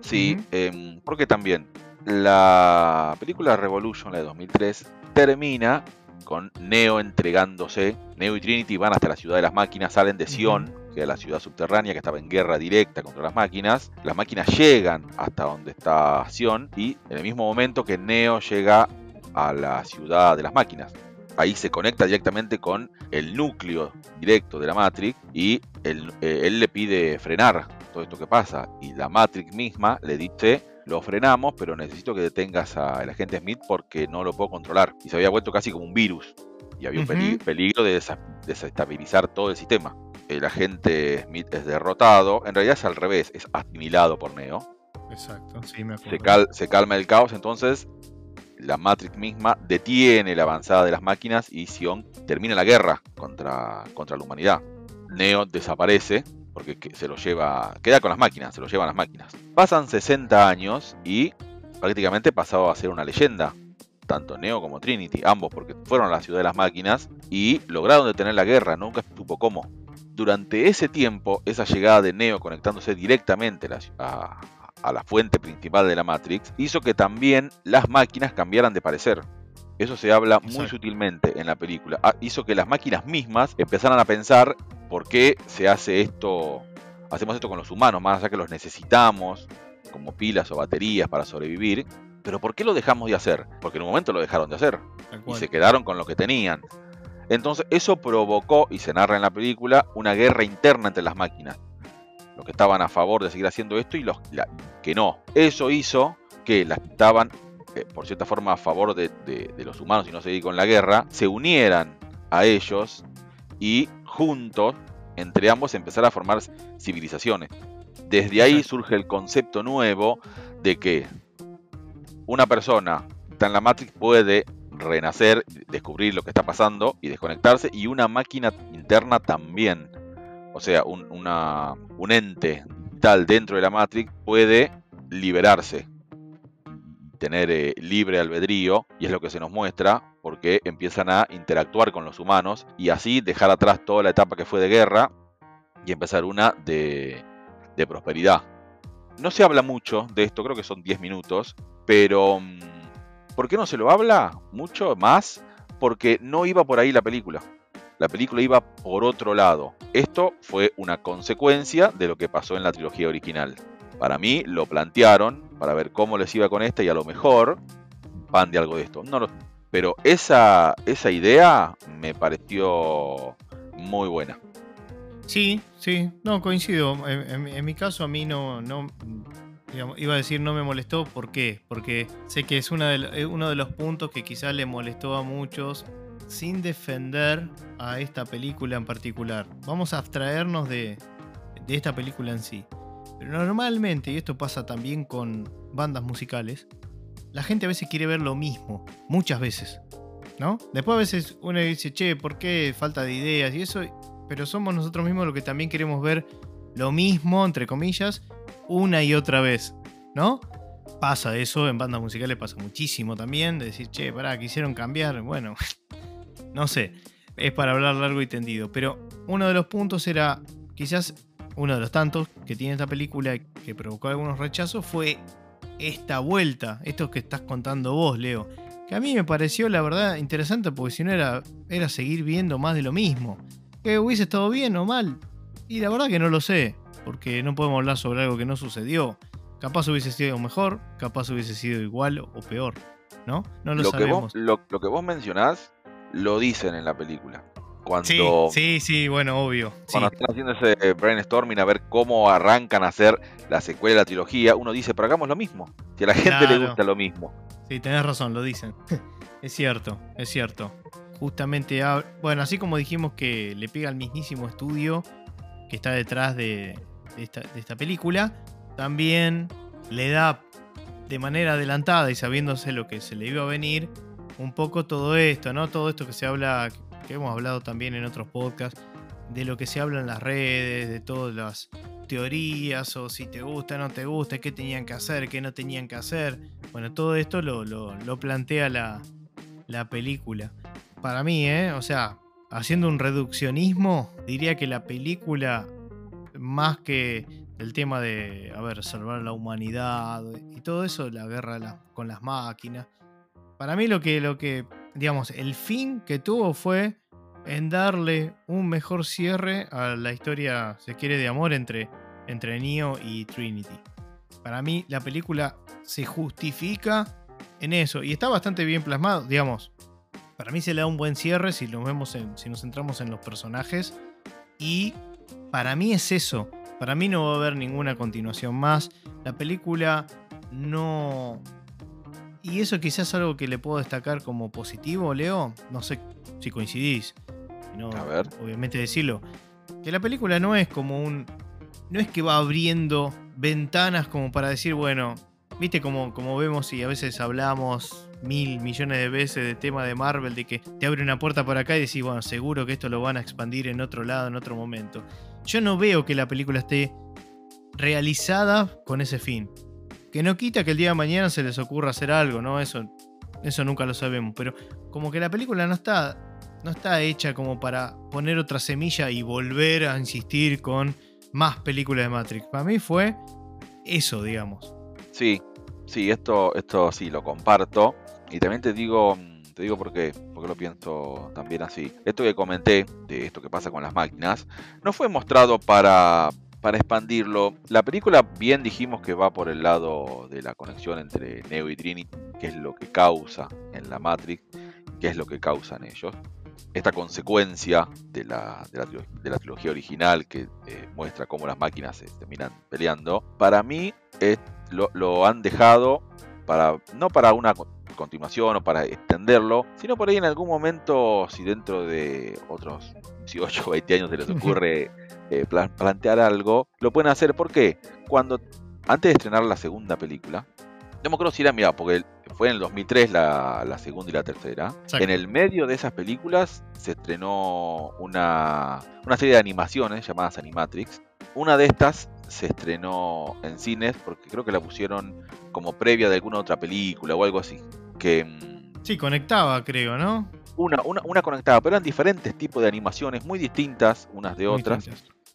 Sí, em, porque también la película Revolution, la de 2003, termina con Neo entregándose. Neo y Trinity van hasta la ciudad de las máquinas, salen de. Sion, que es la ciudad subterránea que estaba en guerra directa contra las máquinas. Las máquinas llegan hasta donde está Sion y en el mismo momento que Neo llega a la ciudad de las máquinas. Ahí se conecta directamente con el núcleo directo de la Matrix y él, eh, él le pide frenar todo esto que pasa. Y la Matrix misma le dice, lo frenamos, pero necesito que detengas al agente Smith porque no lo puedo controlar. Y se había vuelto casi como un virus. Y había un peligro de desa- desestabilizar todo el sistema. El agente Smith es derrotado. En realidad es al revés, es asimilado por Neo exacto. Sí, me acuerdo. se, cal- se calma el caos, entonces la Matrix misma detiene la avanzada de las máquinas y Sion termina la guerra contra, contra la humanidad. Neo desaparece porque que- se lo lleva, queda con las máquinas, se lo llevan las máquinas. Pasan 60 años y prácticamente pasado a ser una leyenda. Tanto Neo como Trinity, ambos, porque fueron a la ciudad de las máquinas y lograron detener la guerra, nunca supo cómo. Durante ese tiempo, esa llegada de Neo conectándose directamente a a, la fuente principal de la Matrix, hizo que también las máquinas cambiaran de parecer. Eso se habla muy Exacto. sutilmente en la película. Ah, hizo que las máquinas mismas empezaran a pensar por qué se hace esto, hacemos esto con los humanos, más allá que los necesitamos como pilas o baterías para sobrevivir. Pero ¿por qué lo dejamos de hacer? Porque en un momento lo dejaron de hacer y se quedaron con lo que tenían. Entonces eso provocó, y se narra en la película, una guerra interna entre las máquinas. Los que estaban a favor de seguir haciendo esto y los la- que no. Eso hizo que las que estaban, eh, por cierta forma, a favor de, de- de los humanos y no seguir con la guerra, se unieran a ellos y juntos, entre ambos, empezar a formar civilizaciones. Desde ahí surge el concepto nuevo de que una persona que está en la Matrix puede renacer, descubrir lo que está pasando y desconectarse, y una máquina interna también. O sea, un, una- un ente tal dentro de la Matrix puede liberarse, tener eh, libre albedrío, y es lo que se nos muestra, porque empiezan a interactuar con los humanos y así dejar atrás toda la etapa que fue de guerra y empezar una de, de prosperidad. No se habla mucho de esto, creo que son 10 minutos, pero mm, ¿por qué no se lo habla mucho más? Porque no iba por ahí la película. La película iba por otro lado. Esto fue una consecuencia de lo que pasó en la trilogía original. Para mí lo plantearon para ver cómo les iba con esta y a lo mejor van de algo de esto. No pero esa, esa idea me pareció muy buena. Sí, sí, no, coincido. En, mi caso a mí no, no iba a decir no me molestó. ¿Por qué? Porque sé que es una uno de los puntos que quizás le molestó a muchos sin defender a esta película en particular. Vamos a abstraernos de, de esta película en sí. Pero normalmente, y esto pasa también con bandas musicales, la gente a veces quiere ver lo mismo, muchas veces. ¿No? Después a veces uno dice, che, ¿por qué falta de ideas? Y eso, pero somos nosotros mismos los que también queremos ver lo mismo, entre comillas, una y otra vez, ¿no? Pasa eso, en bandas musicales pasa muchísimo también, de decir, che, pará, quisieron cambiar, bueno, (laughs) no sé, es para hablar largo y tendido, pero uno de los puntos era, quizás uno de los tantos que tiene esta película que provocó algunos rechazos fue esta vuelta, esto que estás contando vos, Leo, que a mí me pareció la verdad interesante porque si no era, era seguir viendo más de lo mismo. Que hubiese estado bien o mal. Y la verdad que no lo sé, porque no podemos hablar sobre algo que no sucedió. Capaz hubiese sido mejor, capaz hubiese sido igual o peor, ¿no? No lo, Lo, que sabemos. vos, lo, lo que vos mencionás lo dicen en la película. Sí, Cuando, sí, sí, bueno, obvio. Sí, cuando están haciendo ese brainstorming a ver cómo arrancan a hacer la secuela de la trilogía, uno dice, pero hagamos lo mismo. Si a la gente le gusta lo mismo. sí, tenés razón, lo dicen. (laughs) es cierto, es cierto. Justamente, hab- bueno, así como dijimos que le pega al mismísimo estudio que está detrás de, de esta, de esta película, también le da de manera adelantada y sabiéndose lo que se le iba a venir, un poco todo esto, ¿no? Todo esto que se habla, que hemos hablado también en otros podcasts, de lo que se habla en las redes, de todas las teorías o si te gusta no te gusta, qué tenían que hacer, qué no tenían que hacer. Bueno, todo esto lo, lo, plantea la, la película. Para mí, ¿eh? O sea, haciendo un reduccionismo, diría que la película, más que el tema de, a ver, salvar la humanidad y todo eso, la guerra con las máquinas, para mí lo que, lo que, digamos, el fin que tuvo fue en darle un mejor cierre a la historia, se quiere, de amor entre, entre Neo y Trinity. Para mí la película se justifica en eso y está bastante bien plasmado, digamos. Para mí se le da un buen cierre si nos vemos si nos centramos en los personajes y para mí es eso. Para mí no va a haber ninguna continuación más. La película no y eso quizás es algo que le puedo destacar como positivo, Leo. No sé si coincidís a ver. obviamente decirlo, que la película no es como un... No es que va abriendo ventanas como para decir, bueno, viste como, como vemos y a veces hablamos mil millones de veces de tema de Marvel, de que te abre una puerta por acá y decís, bueno, seguro que esto lo van a expandir en otro lado, en otro momento. Yo no veo que la película esté realizada con ese fin. Que no quita que el día de mañana se les ocurra hacer algo, ¿no? Eso, eso nunca lo sabemos. Pero como que la película no está no está hecha como para poner otra semilla y volver a insistir con más películas de Matrix. Para mí fue eso, digamos. Sí, sí, esto, esto sí lo comparto. Y también te digo, te digo por qué, porque lo pienso también así. Esto que comenté, de esto que pasa con las máquinas, no fue mostrado para, para expandirlo. La película bien dijimos que va por el lado de la conexión entre Neo y Trinity, que es lo que causa en la Matrix, que es lo que causan ellos esta consecuencia de la, de la, trilogía original que eh, muestra cómo las máquinas se terminan peleando, para mí lo, han dejado para no para una continuación o para extenderlo, sino por ahí en algún momento, si dentro de otros 18 o 20 años se les (laughs) ocurre eh, plantear algo, lo pueden hacer. ¿Por qué? Cuando antes de estrenar la segunda película, no me acuerdo si era, mira, porque fue en el 2003 la, segunda y la tercera. En el medio de esas películas se estrenó una, una serie de animaciones llamadas Animatrix. Una de estas se estrenó en cines porque creo que la pusieron como previa de alguna otra película o algo así. Que, mm, sí, conectaba, creo, ¿no? Una, una, una conectaba, pero eran diferentes tipos de animaciones muy distintas unas de otras,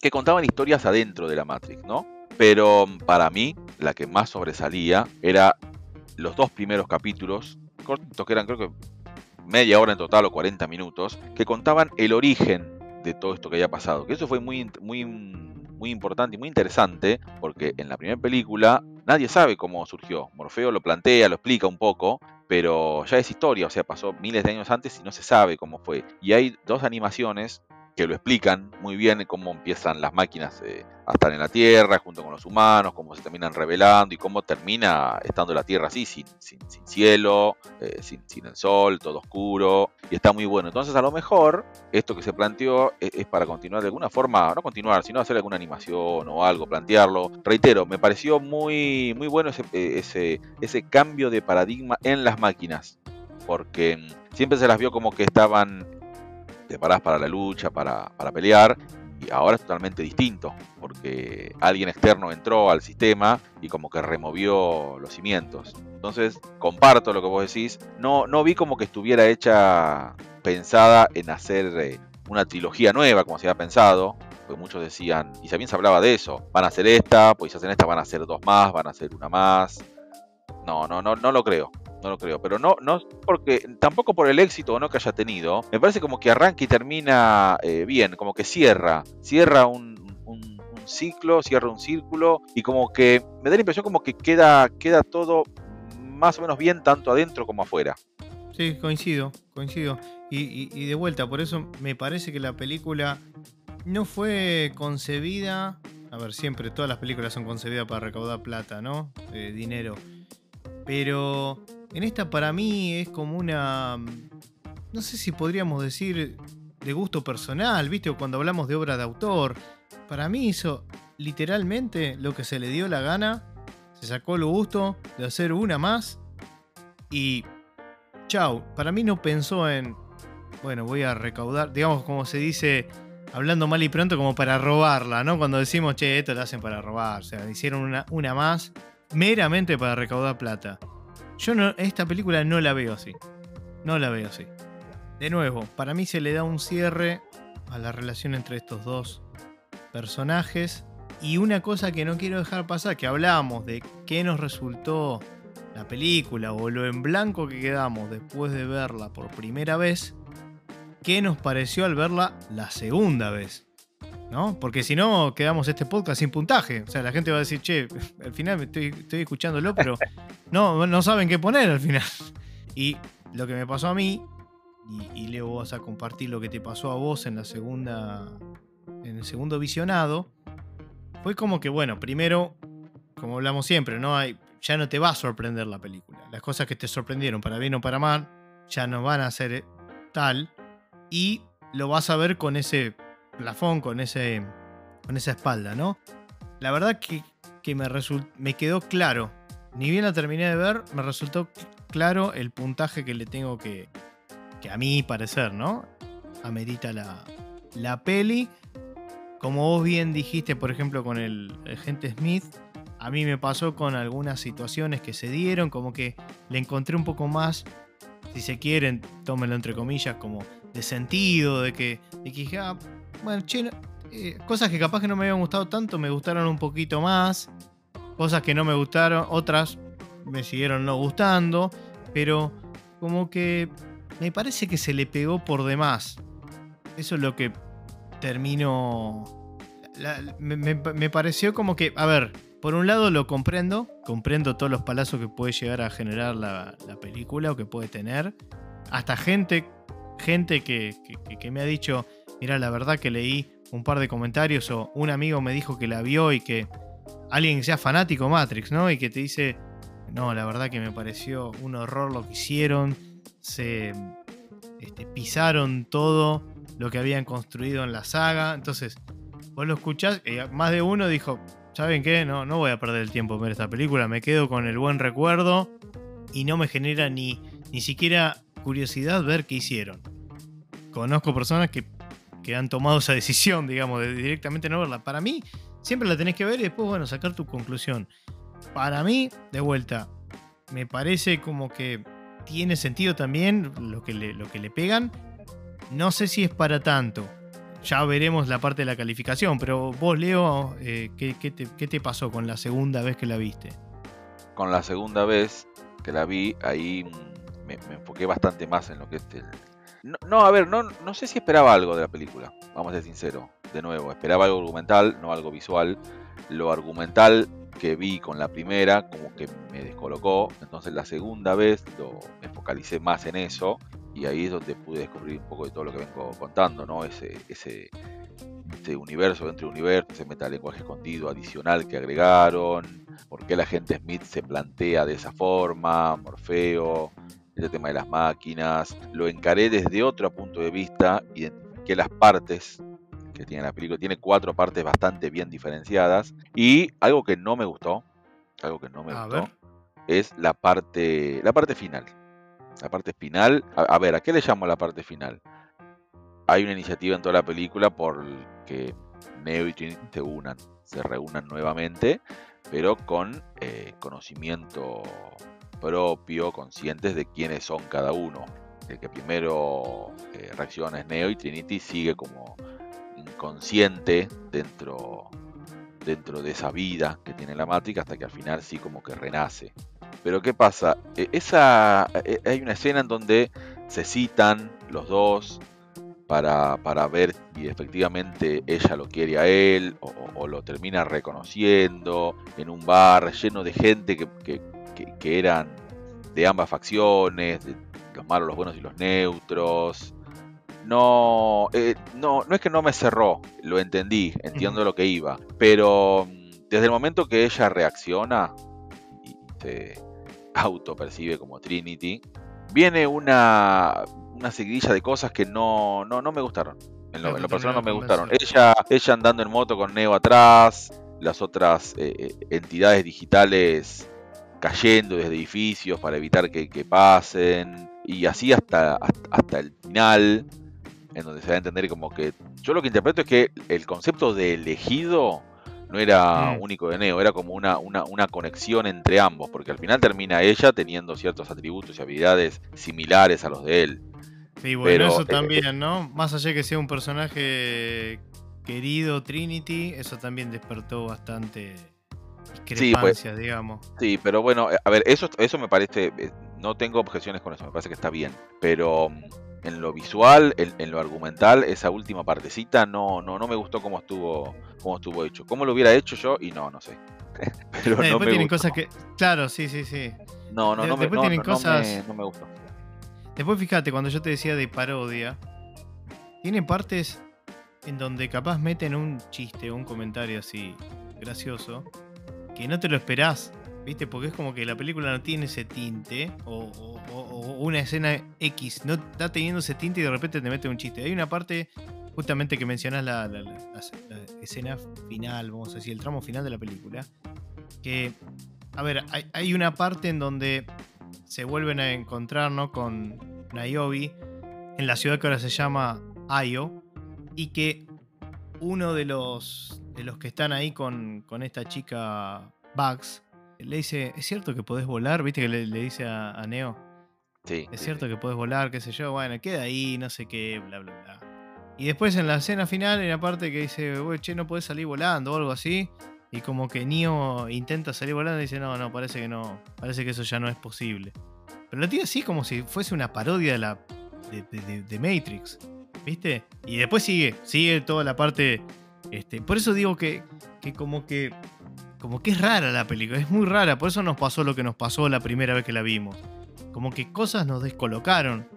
que contaban historias adentro de la Matrix, ¿no? Pero para mí, la que más sobresalía era los dos primeros capítulos, cortos que eran creo que media hora en total o 40 minutos, que contaban el origen de todo esto que había pasado. Que eso fue muy, muy, muy importante y muy interesante, porque en la primera película nadie sabe cómo surgió. Morfeo lo plantea, lo explica un poco, pero ya es historia, o sea, pasó miles de años antes y no se sabe cómo fue. Y hay dos animaciones que lo explican muy bien cómo empiezan las máquinas eh, a estar en la Tierra junto con los humanos, cómo se terminan revelando y cómo termina estando la Tierra así, sin, sin, cielo, eh, sin, sin, el sol, todo oscuro, y está muy bueno. Entonces a lo mejor esto que se planteó es, es, para continuar de alguna forma, no continuar, sino hacer alguna animación o algo, plantearlo. Reitero, me pareció muy, muy bueno ese, eh, ese, ese cambio de paradigma en las máquinas, porque mm, siempre se las vio como que estaban preparadas para la lucha, para, para pelear, y ahora es totalmente distinto, porque alguien externo entró al sistema y como que removió los cimientos. Entonces, comparto lo que vos decís. No, no vi como que estuviera hecha pensada en hacer eh, una trilogía nueva, como se había pensado. Porque muchos decían, y también se hablaba de eso, van a hacer esta, pues si hacen esta van a hacer dos más, van a hacer una más. No, no, no, no lo creo no lo creo. Pero no, no porque, tampoco por el éxito o no que haya tenido. Me parece como que arranca y termina eh, bien, como que cierra, cierra un, ciclo, cierra un círculo y como que me da la impresión como que queda, queda todo más o menos bien tanto adentro como afuera. Sí, coincido, coincido. Y, de vuelta, por eso me parece que la película no fue concebida. A ver, siempre todas las películas son concebidas para recaudar plata, ¿no? Eh, dinero. Pero en esta para mí es como una, no sé si podríamos decir de gusto personal, ¿viste? Cuando hablamos de obra de autor, para mí eso literalmente lo que se le dio la gana, se sacó el gusto de hacer una más y chau, para mí no pensó en, bueno, voy a recaudar, digamos como se dice, hablando mal y pronto, como para robarla, ¿no? Cuando decimos, che, esto lo hacen para robar, o sea, hicieron una, una más meramente para recaudar plata. Yo no, esta película no la veo así, no la veo así. De nuevo, para mí se le da un cierre a la relación entre estos dos personajes. Y una cosa que no quiero dejar pasar, que hablábamos de qué nos resultó la película o lo en blanco que quedamos después de verla por primera vez, qué nos pareció al verla la segunda vez. ¿No? Porque si no, quedamos este podcast sin puntaje. O sea, la gente va a decir, che, al final estoy, estoy escuchándolo, pero (laughs) no, no saben qué poner al final. Y lo que me pasó a mí y, Leo vas a compartir lo que te pasó a vos en la segunda. En el segundo visionado. Fue como que, bueno, primero, como hablamos siempre, ¿no? Hay, ya no te va a sorprender la película. Las cosas que te sorprendieron, para bien o para mal, ya no van a ser eh, tal. Y lo vas a ver con ese plafón, con, ese, con esa espalda, ¿no? La verdad que, que me, me quedó claro. Ni bien la terminé de ver, me resultó claro el puntaje que le tengo que, que a mi parecer, ¿no? Amerita la, la peli. Como vos bien dijiste, por ejemplo, con el agente Smith, a mí me pasó con algunas situaciones que se dieron, como que le encontré un poco más, si se quieren, tómenlo entre comillas, como de sentido, de que, de que ah, bueno, che, eh, cosas que capaz que no me habían gustado tanto, me gustaron un poquito más, cosas que no me gustaron, otras me siguieron no gustando, pero como que me parece que se le pegó por demás. Eso es lo que terminó. me, pareció como que, a ver, por un lado lo comprendo, comprendo todos los palazos que puede llegar a generar la, película o que puede tener. Hasta gente, gente que, que, me ha dicho, mira, la verdad que leí un par de comentarios o un amigo me dijo que la vio y que alguien que sea fanático Matrix, ¿no? Y que te dice, no, la verdad que me pareció un horror lo que hicieron se este, pisaron todo lo que habían construido en la saga. Entonces, vos lo escuchás, y más de uno dijo, ¿saben qué? No, no voy a perder el tiempo en ver esta película, me quedo con el buen recuerdo y no me genera ni, ni siquiera curiosidad ver qué hicieron. Conozco personas que, que han tomado esa decisión, digamos, de directamente no verla. Para mí, siempre la tenés que ver y después, bueno, sacar tu conclusión. Para mí, de vuelta, me parece como que tiene sentido también lo que le, lo que le pegan. No sé si es para tanto. Ya veremos la parte de la calificación, pero vos, Leo, eh, ¿qué, te, pasó con la segunda vez que la viste? Con la segunda vez que la vi, ahí me, enfoqué bastante más en lo que es el... No, a ver, no, no sé si esperaba algo de la película, vamos a ser sinceros. De nuevo, esperaba algo argumental, no algo visual. Lo argumental que vi con la primera como que me descolocó, entonces la segunda vez lo, me focalicé más en eso y ahí es donde pude descubrir un poco de todo lo que vengo contando, ¿no? Ese, ese, universo dentro del universo, ese metalenguaje escondido adicional que agregaron, por qué la gente Smith se plantea de esa forma, Morfeo, ese tema de las máquinas, lo encaré desde otro punto de vista, identifiqué las partes que tiene la película. Tiene cuatro partes bastante bien diferenciadas. Y algo que no me gustó, algo que no me gustó, es la parte, la parte final. La parte final, a, ver, ¿a qué le llamo la parte final? Hay una iniciativa en toda la película por que Neo y Trinity se unan, se reúnan nuevamente, pero con eh, conocimiento propio, conscientes de quiénes son cada uno. El que primero eh, reacciona es Neo y Trinity sigue como inconsciente dentro, dentro de esa vida que tiene la Matrix hasta que al final sí como que renace. Pero ¿qué pasa? E, esa, e, hay una escena en donde se citan los dos para, para ver si efectivamente ella lo quiere a él o, lo termina reconociendo en un bar lleno de gente que, que, que eran de ambas facciones, de los malos, los buenos y los neutros no, eh, no, no es que no me cerró, lo entendí, entiendo lo que iba, pero mm, desde el momento que ella reacciona y se autopercibe como Trinity, viene una, una seguidilla de cosas que no, no, no me gustaron. En lo, personal no me gustaron. Ella, ella andando en moto con Neo atrás, las otras eh, eh, entidades digitales cayendo desde edificios para evitar que, pasen, y así hasta, hasta, el final, en donde se va a entender como que... Yo lo que interpreto es que el concepto de elegido no era mm. único de Neo, era como una, una, una, conexión entre ambos, porque al final termina ella teniendo ciertos atributos y habilidades similares a los de él. Sí, bueno, eso eh, también, ¿no? Más allá de que sea un personaje querido Trinity, eso también despertó bastante discrepancia, sí, pues, digamos. Sí, pero bueno, a ver, eso, eso me parece, eh, no tengo objeciones con eso, me parece que está bien, pero mm, en lo visual, en, lo argumental, esa última partecita no, no, no me gustó cómo estuvo, cómo estuvo hecho. ¿Cómo lo hubiera hecho yo? Y no, no sé. (laughs) Pero no, después tienen cosas que. Claro, sí, sí, sí. No, no, no, después me, tienen cosas... no me gustó. Después fíjate, cuando yo te decía de parodia, tiene partes en donde capaz meten un chiste o un comentario así gracioso que no te lo esperás. ¿Viste? Porque es como que la película no tiene ese tinte, o, una escena X no está teniendo ese tinte y de repente te mete un chiste. Hay una parte, justamente que mencionas la, escena final, vamos a decir, el tramo final de la película, que, a ver, hay, una parte en donde se vuelven a encontrar ¿no? con Niobe en la ciudad que ahora se llama Ayo, y que uno de los, de los que están ahí con, con esta chica Bugs, le dice, ¿es cierto que podés volar? ¿Viste que le, dice a, Neo? Sí. Es cierto que podés volar, qué sé yo. Bueno, queda ahí, no sé qué, bla, bla, bla. Y después en la escena final hay una parte que dice, che, no podés salir volando o algo así. Y como que Neo intenta salir volando y dice, no, no, parece que no. Parece que eso ya no es posible. Pero lo tiene así como si fuese una parodia de la. de, Matrix. ¿Viste? Y después sigue, sigue toda la parte. Este, por eso digo que, que como que como que es rara la película, es muy rara, por eso nos pasó lo que nos pasó la primera vez que la vimos. Como que cosas nos descolocaron.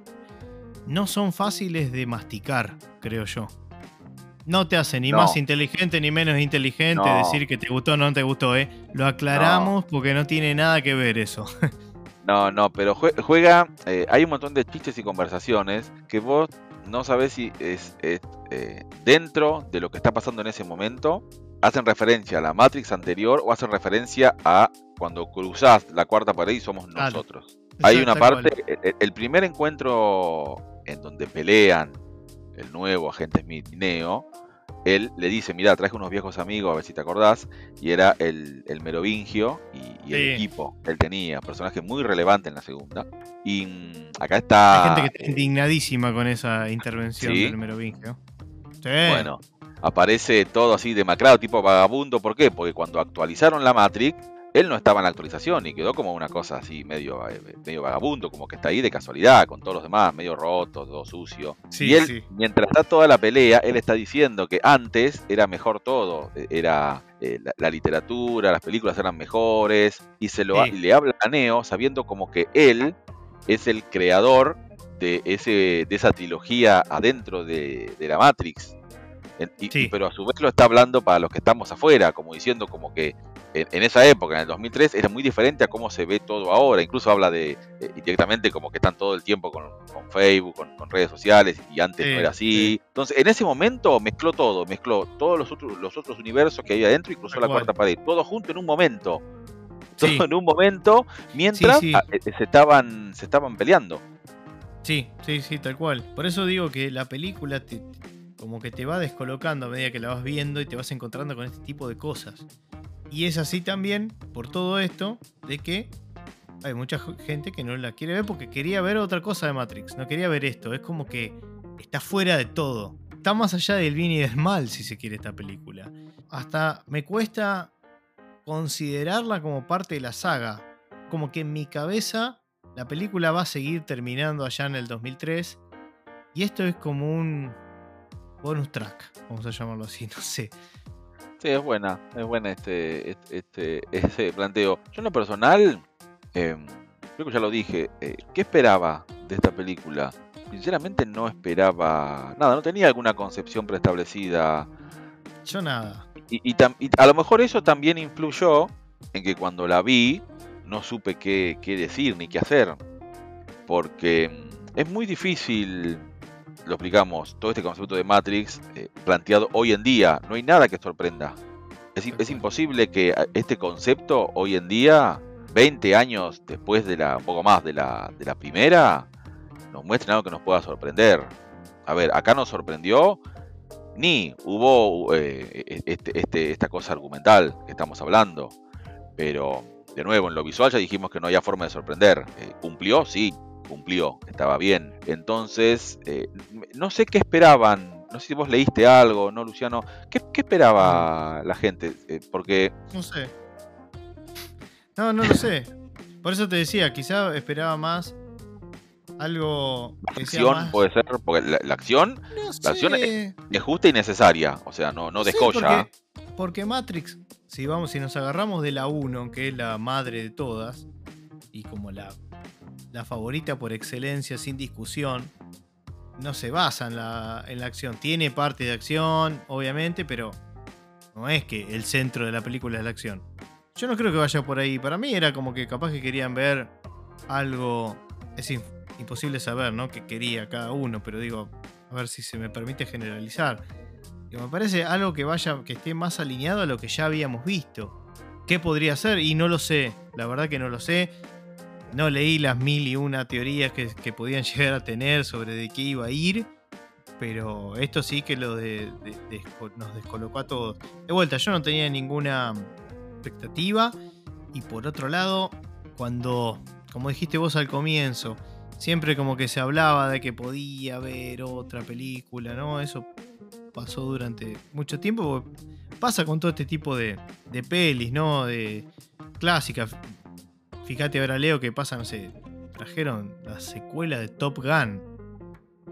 No son fáciles de masticar, creo yo. No te hace ni más inteligente ni menos inteligente decir que te gustó o no te gustó, ¿eh? Lo aclaramos porque no tiene nada que ver eso. (laughs) no, no, pero juega. Eh, hay un montón de chistes y conversaciones que vos no sabés si es, eh, dentro de lo que está pasando en ese momento hacen referencia a la Matrix anterior o hacen referencia a cuando cruzás la cuarta pared y somos nosotros. Hay una parte, el, primer encuentro en donde pelean el nuevo agente Smith y Neo, él le dice, mira, traje unos viejos amigos, a ver si te acordás, y era el, Merovingio y, el equipo que él tenía, personaje muy relevante en la segunda. Y mm, acá está... Hay gente que está indignadísima con esa intervención del Merovingio. Sí. Bueno, aparece todo así demacrado, tipo vagabundo. ¿Por qué? Porque cuando actualizaron la Matrix, él no estaba en la actualización y quedó como una cosa así medio, eh, medio vagabundo, como que está ahí de casualidad, con todos los demás, medio roto, todo sucio. y él, mientras está toda la pelea, él está diciendo que antes era mejor todo, e, era eh, la, literatura, las películas eran mejores, y se lo le habla a Neo sabiendo como que él es el creador de, ese, de esa trilogía adentro de, de la Matrix. Pero a su vez lo está hablando para los que estamos afuera, como diciendo como que en, esa época, en el 2003, era muy diferente a cómo se ve todo ahora. Incluso habla de directamente como que están todo el tiempo con, Facebook, con, redes sociales, y antes no era así. Entonces, en ese momento mezcló todo, mezcló todos los otros, los otros universos que había adentro y cruzó la cuarta pared, todo junto en un momento. (laughs) Todo en un momento, mientras eh, se, estaban, se estaban peleando. Sí, sí, sí, tal cual. Por eso digo que la película te, como que te va descolocando a medida que la vas viendo y te vas encontrando con este tipo de cosas. Y es así también por todo esto de que hay mucha gente que no la quiere ver porque quería ver otra cosa de Matrix, no quería ver esto, es como que está fuera de todo. Está más allá del bien y del mal, si se quiere, esta película. Hasta me cuesta considerarla como parte de la saga. Como que en mi cabeza la película va a seguir terminando allá en el 2003. Y esto es como un, bonus track, vamos a llamarlo así, (laughs) no sé. Sí, es buena, es buena este, este, (laughs) este planteo. Yo en lo personal, em, creo que ya lo dije, eh, ¿qué esperaba de esta película? Sinceramente no esperaba nada, no tenía alguna concepción preestablecida. Yo nada. Y, a lo mejor eso también influyó en que cuando la vi no supe qué, qué decir ni qué hacer. Porque em, es muy difícil lo explicamos, todo este concepto de Matrix eh, planteado hoy en día, no hay nada que sorprenda. Es, imposible que este concepto hoy en día, 20 años después de la, un poco más de la, de la primera, nos muestren algo que nos pueda sorprender. A ver, acá nos sorprendió, ni hubo eh, e, este, este, esta cosa argumental que estamos hablando, pero de nuevo, en lo visual ya dijimos que no había forma de sorprender. Eh, ¿Cumplió? Sí, cumplió, estaba bien. Entonces, eh, no sé qué esperaban. No sé si vos leíste algo, ¿no, Luciano? ¿Qué, esperaba la gente? porque... No sé. No, no lo sé. Por eso te decía, quizá esperaba más algo acción puede ser porque la, acción la acción es, justa y necesaria o sea no no descolla porque, Matrix si vamos si nos agarramos de la 1 que es la madre de todas y como la la favorita por excelencia sin discusión no se basa en la, en la acción tiene parte de acción obviamente pero no es que el centro de la película es la acción yo no creo que vaya por ahí para mí era como que capaz que querían ver algo es imposible saber, ¿no? Qué quería cada uno, pero digo, a ver si se me permite generalizar. me parece algo que vaya, que esté más alineado a lo que ya habíamos visto. ¿Qué podría ser? Y no lo sé, la verdad que no lo sé. No leí las mil y una teorías que, podían (laughs) llegar a tener sobre de qué iba a ir. Pero esto sí que lo de, nos descolocó a todos. De vuelta, yo no tenía ninguna expectativa. Y por otro lado, cuando, como dijiste vos al comienzo, siempre como que se hablaba de que podía haber otra película, ¿no? Eso pasó durante mucho tiempo. Pasa con todo este tipo de, de pelis, ¿no? De clásicas. Fíjate ahora, Leo, que pasa, no sé, trajeron la secuela de Top Gun.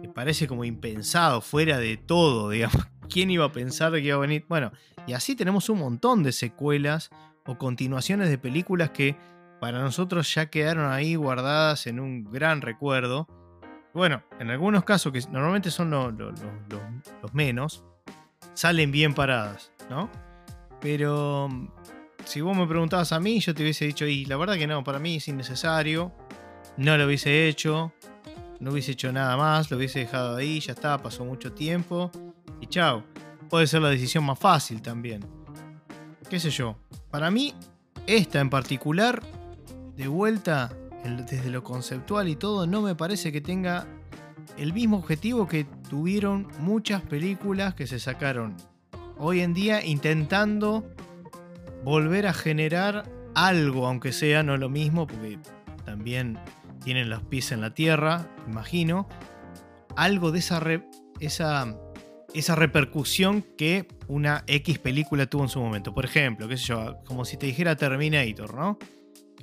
Que parece como impensado, fuera de todo, (laughs) digamos. ¿Quién iba a pensar que iba a venir? Bueno, y así tenemos un montón de secuelas o continuaciones de películas que para nosotros ya quedaron ahí guardadas en un gran recuerdo. Bueno, en algunos casos, que normalmente son los menos, salen bien paradas, ¿no? Pero si vos me preguntabas a mí, yo te hubiese dicho, y la verdad que no, para mí es innecesario, no lo hubiese hecho, no hubiese hecho nada más, lo hubiese dejado ahí, ya está, pasó mucho tiempo, y chao. Puede ser la decisión más fácil también. ¿Qué sé yo? Para mí, esta en particular de vuelta, desde lo conceptual y todo, no me parece que tenga el mismo objetivo que tuvieron muchas películas que se sacaron hoy en día intentando volver a generar algo, aunque sea no lo mismo, porque también tienen los pies en la tierra, imagino, algo de esa, esa, esa repercusión que una X película tuvo en su momento. Por ejemplo, qué sé yo, como si te dijera Terminator, ¿no?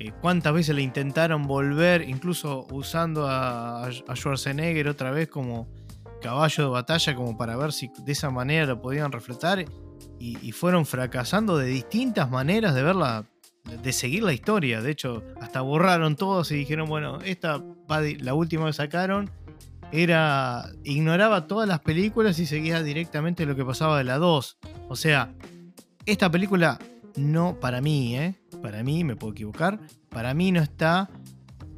cuántas veces le intentaron volver, incluso usando a, Schwarzenegger otra vez como caballo de batalla, como para ver si de esa manera lo podían refletar, y, fueron fracasando de distintas maneras de verla, de seguir la historia. De hecho, hasta borraron todos y dijeron, bueno, esta la última que sacaron era ignoraba todas las películas y seguía directamente lo que pasaba de la 2. O sea, esta película no, para mí, ¿eh? para mí, me puedo equivocar, para mí no está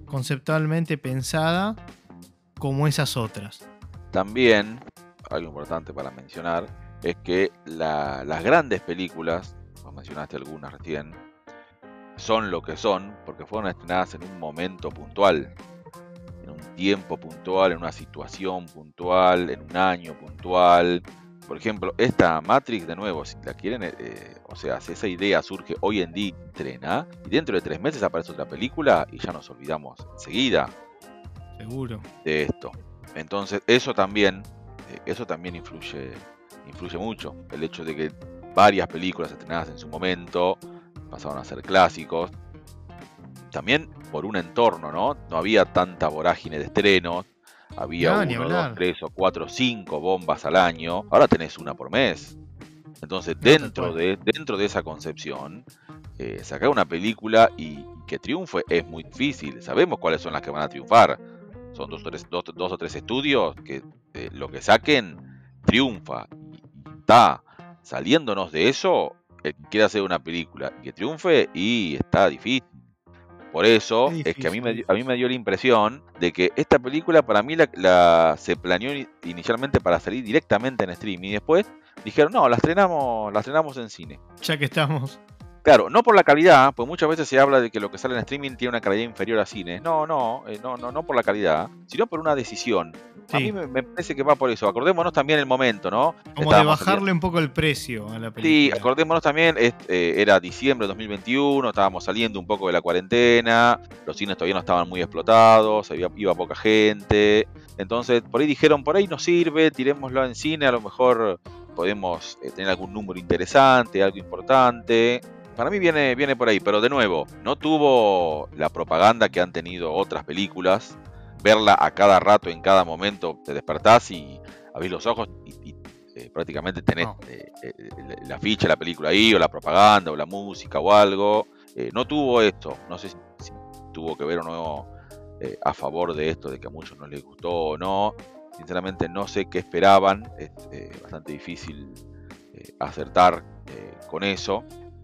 conceptualmente pensada como esas otras. También, algo importante para mencionar, es que las grandes películas, vos mencionaste algunas recién, son lo que son porque fueron estrenadas en un momento puntual, en un tiempo puntual, en una situación puntual, en un año puntual, por ejemplo, esta Matrix, de nuevo, si la quieren, eh, eh, o sea, si esa idea surge hoy en día, entrena, y dentro de tres meses aparece otra película y ya nos olvidamos enseguida. Seguro. De esto. Entonces, eso también, eh, eso también influye, influye mucho. El hecho de que varias películas estrenadas en su momento pasaron a ser clásicos. También por un entorno, ¿no? No había tanta vorágine de estrenos había uno, dos, tres o cuatro, cinco bombas al año. Ahora tenés una por mes. Entonces, dentro, de, dentro de esa concepción, eh, sacar una película y que triunfe es muy difícil. Sabemos cuáles son las que van a triunfar. Son dos, dos, o tres estudios que eh, lo que saquen triunfa. Está saliéndonos de eso, el que quiera hacer una película y que triunfe, y está difícil. Por eso es, que a mí, me, a mí me dio la impresión de que esta película para mí la, se planeó inicialmente para salir directamente en streaming y después dijeron, no, la estrenamos, la estrenamos en cine. Ya que estamos. Claro, no por la calidad, pues muchas veces se habla de que lo que sale en streaming tiene una calidad inferior a cine. No, no, eh, no, no, no por la calidad, sino por una decisión. A Sí. mí me, me parece que va por eso. Acordémonos también el momento, ¿no? Como de bajarle un poco el precio a la Sí, película. acordémonos también, es- eh, era diciembre de 2021, estábamos saliendo un poco de la cuarentena, los cines todavía no estaban muy explotados, había, iba poca gente, entonces por ahí dijeron, por ahí nos sirve, tirémoslo en cine, a lo mejor podemos eh, tener algún número interesante, algo importante. Para mí viene, viene por ahí, pero de nuevo, no tuvo la propaganda que han tenido otras películas, verla a cada rato, en cada momento, te despertás y abrís los ojos y, y, eh, prácticamente tenés No. eh, eh, la- ficha de la película ahí, o la propaganda, o la música, o algo. Eh, no tuvo esto, no sé si, si tuvo que ver o no a favor de esto, de que a muchos no les gustó o no. Sinceramente no sé qué esperaban, es bastante difícil acertar eh, con eso,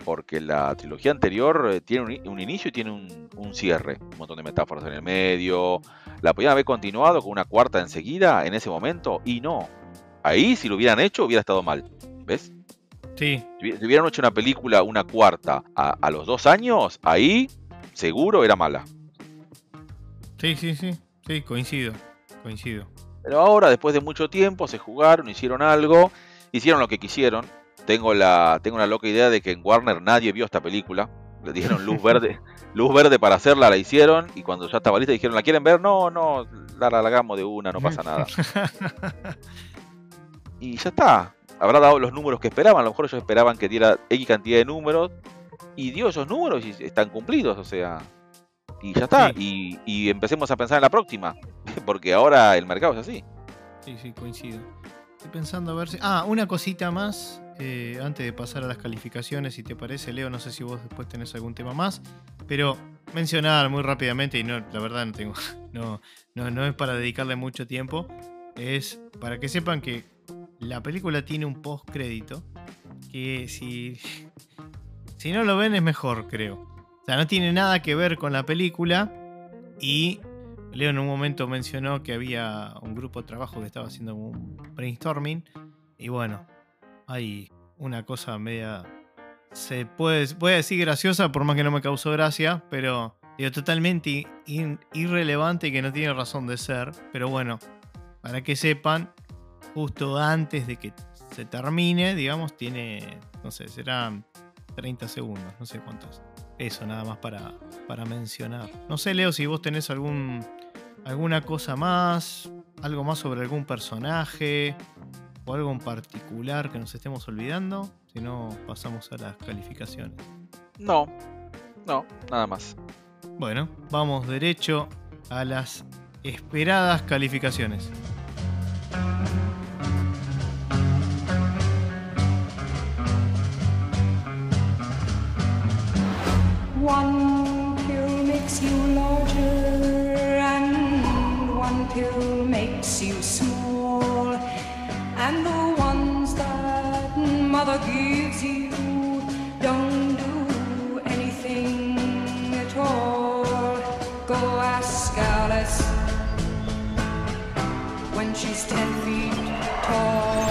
porque la trilogía anterior eh, tiene un, inicio y tiene un, un cierre, un montón de metáforas en el medio. La podían haber continuado con una cuarta enseguida en ese momento, y no. Ahí, si lo hubieran hecho, hubiera estado mal. ¿Ves? Sí, si hubieran hecho una película, una cuarta, a, a los dos años, ahí seguro era mala. sí, sí, sí. Sí, coincido. Coincido. Pero ahora, después de mucho tiempo, se jugaron, hicieron algo, hicieron lo que quisieron. Tengo la, tengo la loca idea de que en Warner nadie vio esta película. Le dieron luz verde, (laughs) luz verde para hacerla, la hicieron, y cuando ya estaba lista dijeron, ¿la quieren ver? No, no, la, la hagamos de una, no pasa nada. (laughs) y ya está. Habrá dado los números que esperaban. A lo mejor ellos esperaban que diera X cantidad de números. Y dio esos números y están cumplidos. O sea. Y ya está. Y, y empecemos a pensar en la próxima. (laughs) Porque ahora el mercado es así. Sí, sí, coincido. Estoy pensando a ver si. Ah, una cosita más. Antes de pasar a las calificaciones, si te parece, Leo, no sé si vos después tenés algún tema más. Pero mencionar muy rápidamente, y no, la verdad no tengo. (laughs) No, no, no es para dedicarle mucho tiempo. Es para que sepan que la película tiene un post crédito. Que si. (laughs) Si no lo ven es mejor, creo. O sea, no tiene nada que ver con la película. Y Leo en un momento mencionó que había un grupo de trabajo que estaba haciendo un brainstorming. Y bueno, hay una cosa media. Se puede, puede decir graciosa, por más que no me causó gracia, pero digo, totalmente irrelevante y que no tiene razón de ser. Pero bueno, para que sepan, justo antes de que se termine, digamos, tiene, no sé, serán 30 segundos, no sé cuántos. Eso nada más para, para mencionar. No sé, Leo, si vos tenés algún, alguna cosa más, algo más sobre algún personaje o algo en particular que nos estemos olvidando. Si no, pasamos a las calificaciones. No. No, nada más. Bueno, vamos derecho a las esperadas calificaciones. Mother gives you don't do anything at all. Go ask Alice when she's ten feet tall.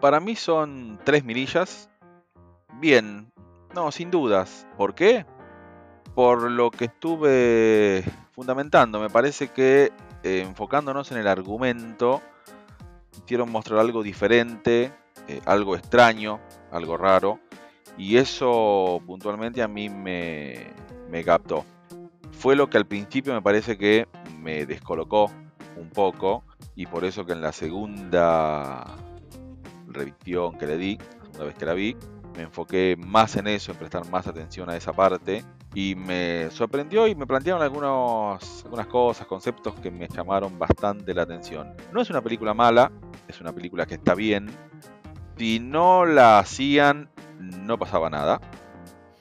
Para mí son tres mirillas. Bien, no, sin dudas. ¿Por qué? Por lo que estuve fundamentando. Me parece que eh, enfocándonos en el argumento, quisieron mostrar algo diferente, eh, algo extraño, algo raro. Y eso puntualmente a mí me, me captó. Fue lo que al principio me parece que me descolocó un poco. Y por eso que en la segunda revisión que le di, la segunda vez que la vi, me enfoqué más en eso, en prestar más atención a esa parte y me sorprendió y me plantearon algunos, algunas cosas, conceptos que me llamaron bastante la atención. No es una película mala, es una película que está bien. Si no la hacían, no pasaba nada.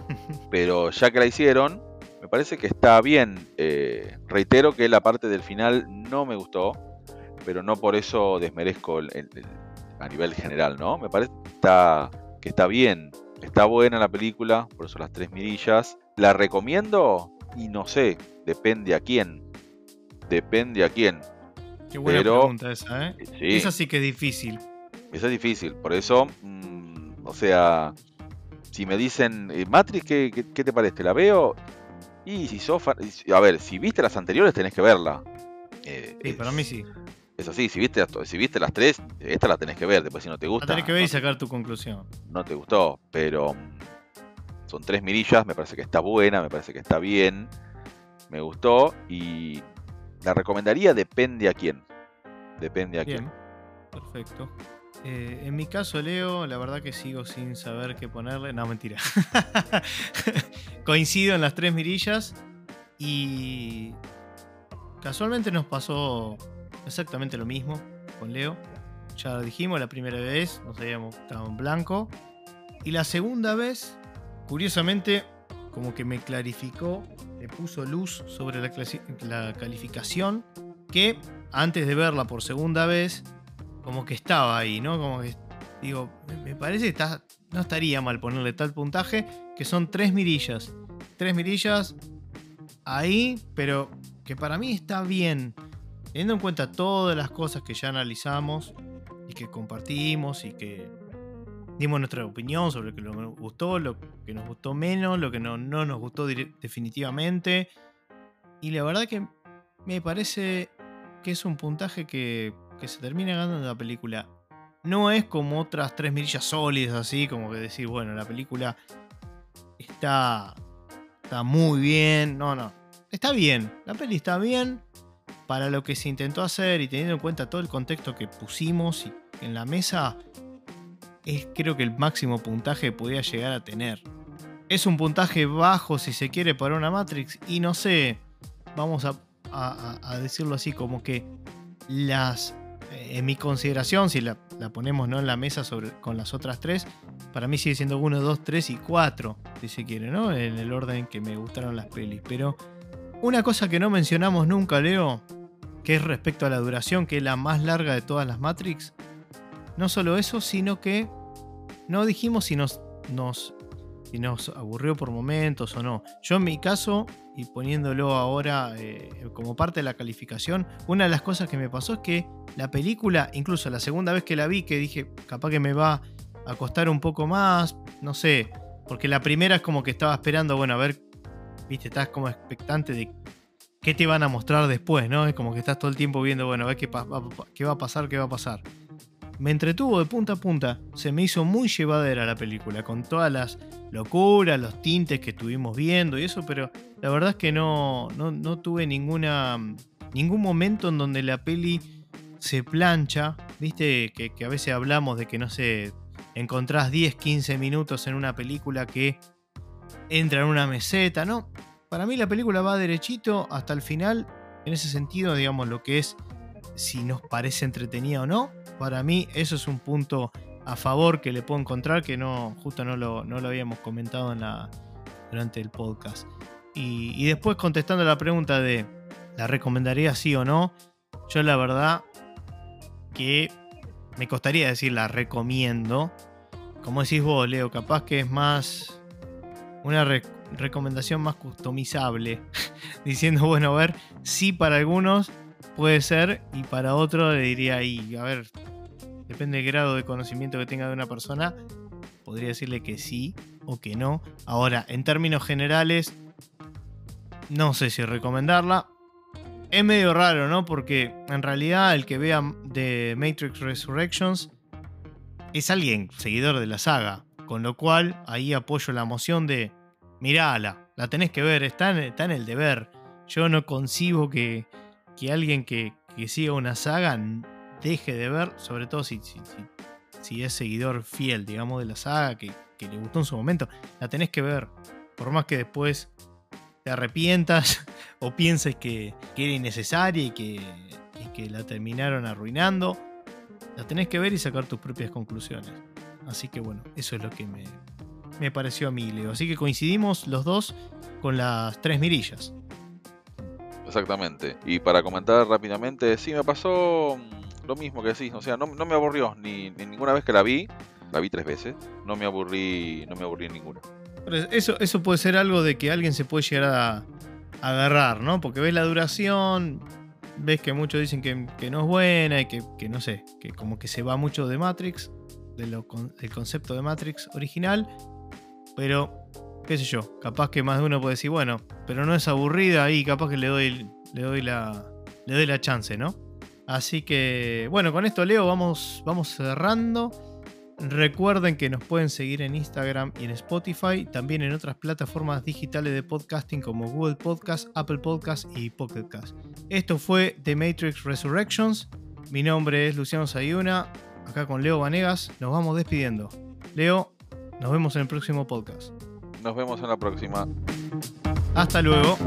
(laughs) Pero ya que la hicieron, me parece que está bien. Eh, reitero que la parte del final no me gustó, pero no por eso desmerezco el- el- el- a nivel general, ¿no? Me parece que está, que está bien. Está buena la película, por eso las tres mirillas. ¿La recomiendo? Y no sé, depende a quién. Depende a quién. Qué buena Pero- pregunta esa, ¿eh? Sí, Esa sí que es difícil. Eso es difícil. Por eso, mm, o sea, si me dicen, eh, Matrix, ¿qué, qué, qué te parece? ¿La veo? Y si sos fan- A ver, si viste las anteriores tenés que verla. Eh, Sí, es- para mí sí. Es así, si viste, las- si viste las tres, esta la tenés que ver. Después si no te La gusta, tenés que ver y sacar tu conclusión. no te gustó. Pero mm, son tres mirillas, me parece que está buena, me parece que está bien. Me gustó y la recomendaría depende a quién. Depende a Bien, quién. perfecto. Eh, en mi caso, Leo, la verdad que sigo sin saber qué ponerle. No, mentira. (laughs) Coincido en las tres mirillas y casualmente nos pasó exactamente lo mismo con Leo. Ya lo dijimos la primera vez, nos habíamos estado en blanco. Y la segunda vez, curiosamente, como que me clarificó, me puso luz sobre la, calificación que antes de verla por segunda vez, como que estaba ahí, ¿no? Como que digo, me- parece que no estaría mal ponerle tal puntaje, que son tres mirillas. Tres mirillas ahí, pero que para mí está bien. Teniendo en cuenta todas las cosas que ya analizamos y que compartimos y que dimos nuestra opinión sobre lo que nos gustó, lo que nos gustó menos, lo que no, no nos gustó definitivamente. Y la verdad que me parece que es un puntaje que, que se termina ganando la película. No es como otras tres mirillas sólidas, así como que decir, bueno, la película está, está muy bien. No, no. Está bien. La peli está bien para lo que se intentó hacer y teniendo en cuenta todo el contexto que pusimos en la mesa. Es creo que el máximo puntaje que podía llegar a tener. Es un puntaje bajo si se quiere para una Matrix y no sé, vamos a, decirlo así, como que las, eh, en mi consideración, si la, la ponemos ¿no? en la mesa sobre, con las otras tres, para mí sigue siendo 1, 2, 3 y 4, si se quiere, ¿no? En el orden que me gustaron las pelis. Pero una cosa que no mencionamos nunca, Leo, que es respecto a la duración, que es la más larga de todas las Matrix. No solo eso, sino que no dijimos si nos, nos, si nos aburrió por momentos o no. Yo en mi caso, y poniéndolo ahora eh, como parte de la calificación, una de las cosas que me pasó es que la película, incluso la segunda vez que la vi, que dije, capaz que me va a costar un poco más, no sé, porque la primera es como que estaba esperando, bueno, a ver, viste, estás como expectante de qué te van a mostrar después, ¿no? Es como que estás todo el tiempo viendo, bueno, a ver qué, qué va a pasar, qué va a pasar. Me entretuvo de punta a punta, se me hizo muy llevadera la película, con todas las locuras, los tintes que estuvimos viendo y eso, pero la verdad es que no, no, no tuve ninguna, ningún momento en donde la peli se plancha, viste que, que a veces hablamos de que no sé, encontrás 10, 15 minutos en una película que entra en una meseta, ¿no? Para mí la película va derechito hasta el final, en ese sentido, digamos, lo que es si nos parece entretenida o no. Para mí eso es un punto a favor que le puedo encontrar que no, justo no lo, no lo habíamos comentado durante el podcast. Y, y después contestando la pregunta de ¿la recomendaría sí o no? Yo la verdad que me costaría decir la recomiendo. Como decís vos, Leo, capaz que es más una re- recomendación más customizable. (laughs) Diciendo, bueno, a ver, sí para algunos puede ser y para otros le diría ahí, a ver, depende del grado de conocimiento que tenga de una persona, podría decirle que sí o que no. Ahora, en términos generales, no sé si recomendarla. Es medio raro, ¿no? Porque en realidad el que vea de Matrix Resurrections es alguien seguidor de la saga. Con lo cual ahí apoyo la moción de, mirala, la tenés que ver, está en, está en el deber. Yo no concibo que, que alguien que, que siga una saga deje de ver, sobre todo si- si es seguidor fiel, digamos, de la saga, que, que le gustó en su momento, la tenés que ver. Por más que después te arrepientas (laughs) o pienses que, que era innecesaria y que, y que la terminaron arruinando, la tenés que ver y sacar tus propias conclusiones. Así que bueno, eso es lo que me, me pareció a mí, Leo. Así que coincidimos los dos con las tres mirillas. Exactamente. Y para comentar rápidamente, sí, me pasó lo mismo que decís. O sea, no, no me aburrió ni, ni ninguna vez que la vi. La vi tres veces. No me aburrí, no me aburrí ninguna. Pero Eso, eso puede ser algo de que alguien se puede llegar a, a agarrar, ¿no? Porque ves la duración, ves que muchos dicen que, que no es buena y que, que no sé, que como que se va mucho de Matrix, de del concepto de Matrix original, pero qué sé yo, capaz que más de uno puede decir, bueno, pero no es aburrida y capaz que le doy, le doy, la, le doy la chance, ¿no? Así que, bueno, con esto Leo vamos, vamos cerrando. Recuerden que nos pueden seguir en Instagram y en Spotify, también en otras plataformas digitales de podcasting como Google Podcast, Apple Podcast y Pocket Cast. Esto fue The Matrix Resurrections. Mi nombre es Luciano Sayuna, acá con Leo Vanegas. Nos vamos despidiendo. Leo, nos vemos en el próximo podcast. Nos vemos en la próxima. Hasta luego.